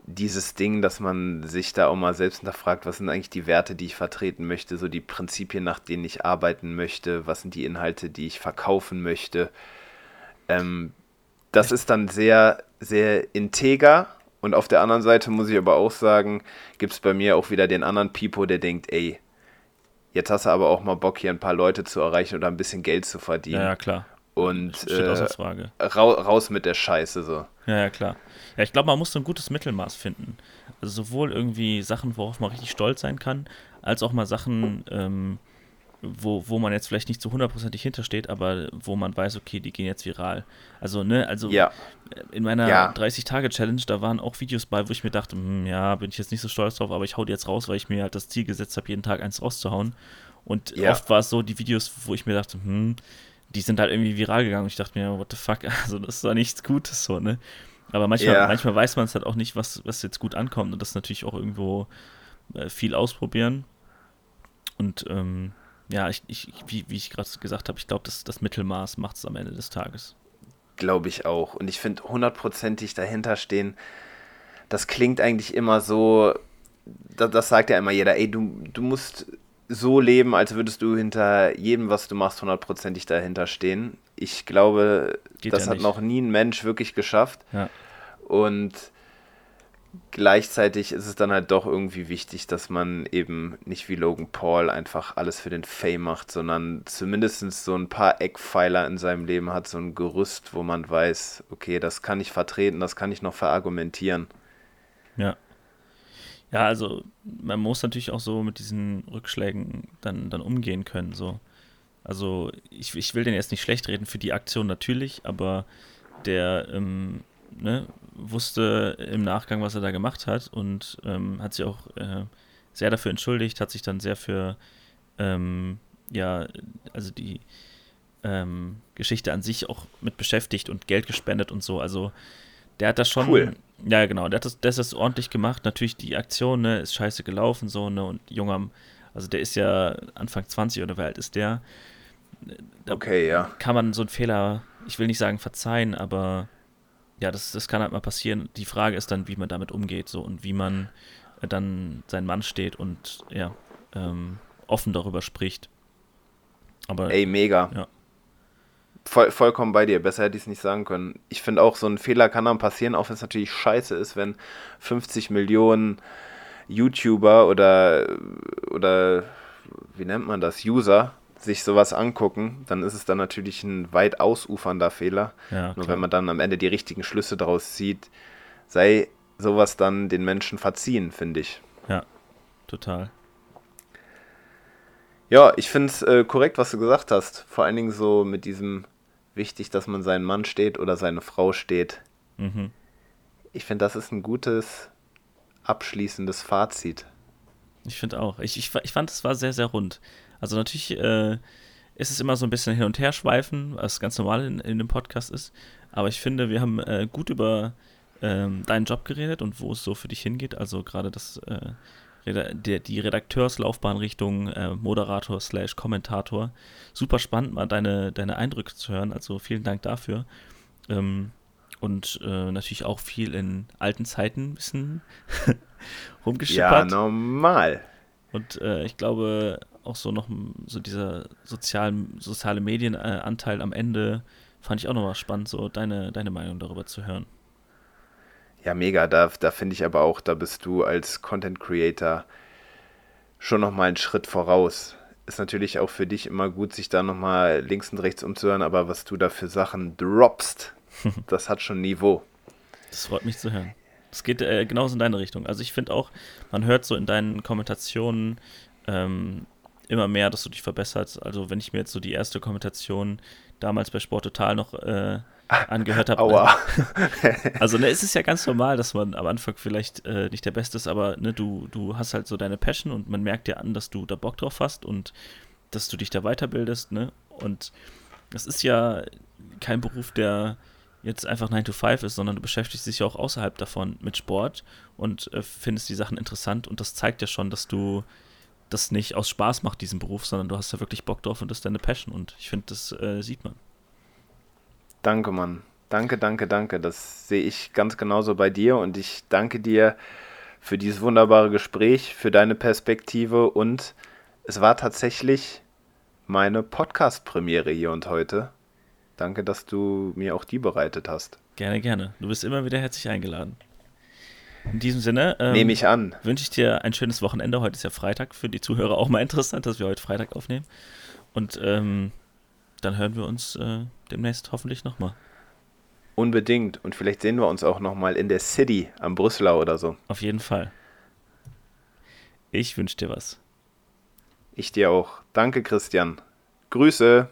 dieses Ding, dass man sich da auch mal selbst hinterfragt, was sind eigentlich die Werte, die ich vertreten möchte, so die Prinzipien, nach denen ich arbeiten möchte, was sind die Inhalte, die ich verkaufen möchte. Ähm, das ist dann sehr, sehr integer. Und auf der anderen Seite muss ich aber auch sagen, gibt es bei mir auch wieder den anderen Pipo, der denkt, ey, jetzt hast du aber auch mal Bock, hier ein paar Leute zu erreichen oder ein bisschen Geld zu verdienen.
Ja, ja klar.
Und äh, ra raus mit der Scheiße so.
Ja, ja, klar. Ja, ich glaube, man muss so ein gutes Mittelmaß finden. Also sowohl irgendwie Sachen, worauf man richtig stolz sein kann, als auch mal Sachen, ähm, wo, wo man jetzt vielleicht nicht so hundertprozentig hintersteht, aber wo man weiß, okay, die gehen jetzt viral. Also, ne, also
ja.
in meiner
Ja.
30-Tage-Challenge, da waren auch Videos bei, wo ich mir dachte, hm, ja, bin ich jetzt nicht so stolz drauf, aber ich hau die jetzt raus, weil ich mir halt das Ziel gesetzt habe, jeden Tag eins rauszuhauen. Und
Ja.
oft war es so, die Videos, wo ich mir dachte, hm, die sind halt irgendwie viral gegangen und ich dachte mir, what the fuck, also das ist doch nichts Gutes so, ne? Aber manchmal,
Ja.
manchmal weiß man es halt auch nicht, was, was jetzt gut ankommt und das ist natürlich auch irgendwo äh, viel ausprobieren. Und ähm, ja, ich, ich, wie, wie ich gerade gesagt habe, ich glaube, das, das Mittelmaß macht es am Ende des Tages.
Glaube ich auch. Und ich finde hundertprozentig dahinter stehen, das klingt eigentlich immer so, das, das sagt ja immer jeder, ey, du, du musst so leben, als würdest du hinter jedem, was du machst, hundertprozentig dahinter stehen. Ich glaube,
Geht
das
ja
hat noch nie ein Mensch wirklich geschafft.
Ja.
Und gleichzeitig ist es dann halt doch irgendwie wichtig, dass man eben nicht wie Logan Paul einfach alles für den Fame macht, sondern zumindest so ein paar Eckpfeiler in seinem Leben hat, so ein Gerüst, wo man weiß, okay, das kann ich vertreten, das kann ich noch verargumentieren.
Ja. Ja, also man muss natürlich auch so mit diesen Rückschlägen dann, dann umgehen können. So. Also ich, ich will den jetzt nicht schlecht reden für die Aktion natürlich, aber der ähm, ne, wusste im Nachgang, was er da gemacht hat und ähm, hat sich auch äh, sehr dafür entschuldigt, hat sich dann sehr für ähm, ja, also die ähm, Geschichte an sich auch mit beschäftigt und Geld gespendet und so. Also der hat das schon.
Cool.
Ja, genau. Der hat das, der ist das ordentlich gemacht. Natürlich die Aktion, ne, ist scheiße gelaufen, so, ne, und junger, also der ist ja Anfang 20 oder wie alt ist der? Da
Okay, ja.
kann man so einen Fehler, ich will nicht sagen verzeihen, aber ja, das, das kann halt mal passieren. Die Frage ist dann, wie man damit umgeht, so, und wie man dann sein Mann steht und ja, ähm, offen darüber spricht. Aber
Ey, mega.
Ja.
Voll, vollkommen bei dir. Besser hätte ich es nicht sagen können. Ich finde auch, so ein Fehler kann dann passieren, auch wenn es natürlich scheiße ist, wenn 50 Millionen YouTuber oder, oder wie nennt man das, User sich sowas angucken, dann ist es dann natürlich ein weit ausufernder Fehler.
ja,
Nur wenn man dann am Ende die richtigen Schlüsse daraus zieht, sei sowas dann den Menschen verziehen, finde ich.
ja, total.
Ja, ich finde es äh, korrekt, was du gesagt hast. Vor allen Dingen so mit diesem wichtig, dass man seinen Mann steht oder seine Frau steht.
Mhm.
Ich finde, das ist ein gutes abschließendes Fazit.
Ich finde auch. Ich, ich, ich fand, es war sehr, sehr rund. Also natürlich äh, ist es immer so ein bisschen hin und her schweifen, was ganz normal in, in dem Podcast ist. Aber ich finde, wir haben äh, gut über ähm, deinen Job geredet und wo es so für dich hingeht. Also gerade das äh, die Redakteurslaufbahn Richtung äh, Moderator slash Kommentator. Super spannend, mal deine, deine Eindrücke zu hören. Also vielen Dank dafür. Ähm, und äh, natürlich auch viel in alten Zeiten ein bisschen
Ja,
rumgeschippert.
normal.
Und äh, ich glaube, auch so noch so dieser sozialen, soziale Medienanteil Anteil am Ende fand ich auch nochmal spannend, so deine, deine Meinung darüber zu hören.
Ja, mega. Da, da finde ich aber auch, da bist du als Content Creator schon nochmal einen Schritt voraus. Ist natürlich auch für dich immer gut, sich da nochmal links und rechts umzuhören, aber was du da für Sachen droppst, das hat schon Niveau.
Das freut mich zu hören. Es geht äh, genauso in deine Richtung. Also ich finde auch, man hört so in deinen Kommentationen ähm, immer mehr, dass du dich verbesserst. Also wenn ich mir jetzt so die erste Kommentation damals bei Sport Total noch äh, angehört habe,
Aua.
Also, ne, es ist ja ganz normal, dass man am Anfang vielleicht äh, nicht der Beste ist, aber ne, du, du hast halt so deine Passion und man merkt dir an, dass du da Bock drauf hast und dass du dich da weiterbildest, ne? Und das ist ja kein Beruf, der jetzt einfach 9 to 5 ist, sondern du beschäftigst dich ja auch außerhalb davon mit Sport und äh, findest die Sachen interessant und das zeigt ja schon, dass du das nicht aus Spaß machst, diesen Beruf, sondern du hast da wirklich Bock drauf und das ist deine Passion und ich finde, das äh, sieht man.
Danke, Mann. Danke, danke, danke. Das sehe ich ganz genauso bei dir und ich danke dir für dieses wunderbare Gespräch, für deine Perspektive und es war tatsächlich meine Podcast-Premiere hier und heute. Danke, dass du mir auch die bereitet hast.
Gerne, gerne. Du bist immer wieder herzlich eingeladen. In diesem Sinne
ähm, nehme ich an.
Wünsche ich dir ein schönes Wochenende. Heute ist ja Freitag. Für die Zuhörer auch mal interessant, dass wir heute Freitag aufnehmen. Und ähm, dann hören wir uns äh, demnächst hoffentlich nochmal.
Unbedingt. Und vielleicht sehen wir uns auch nochmal in der City am Brüsseler oder so.
Auf jeden Fall. Ich wünsche dir was.
Ich dir auch. Danke, Christian. Grüße.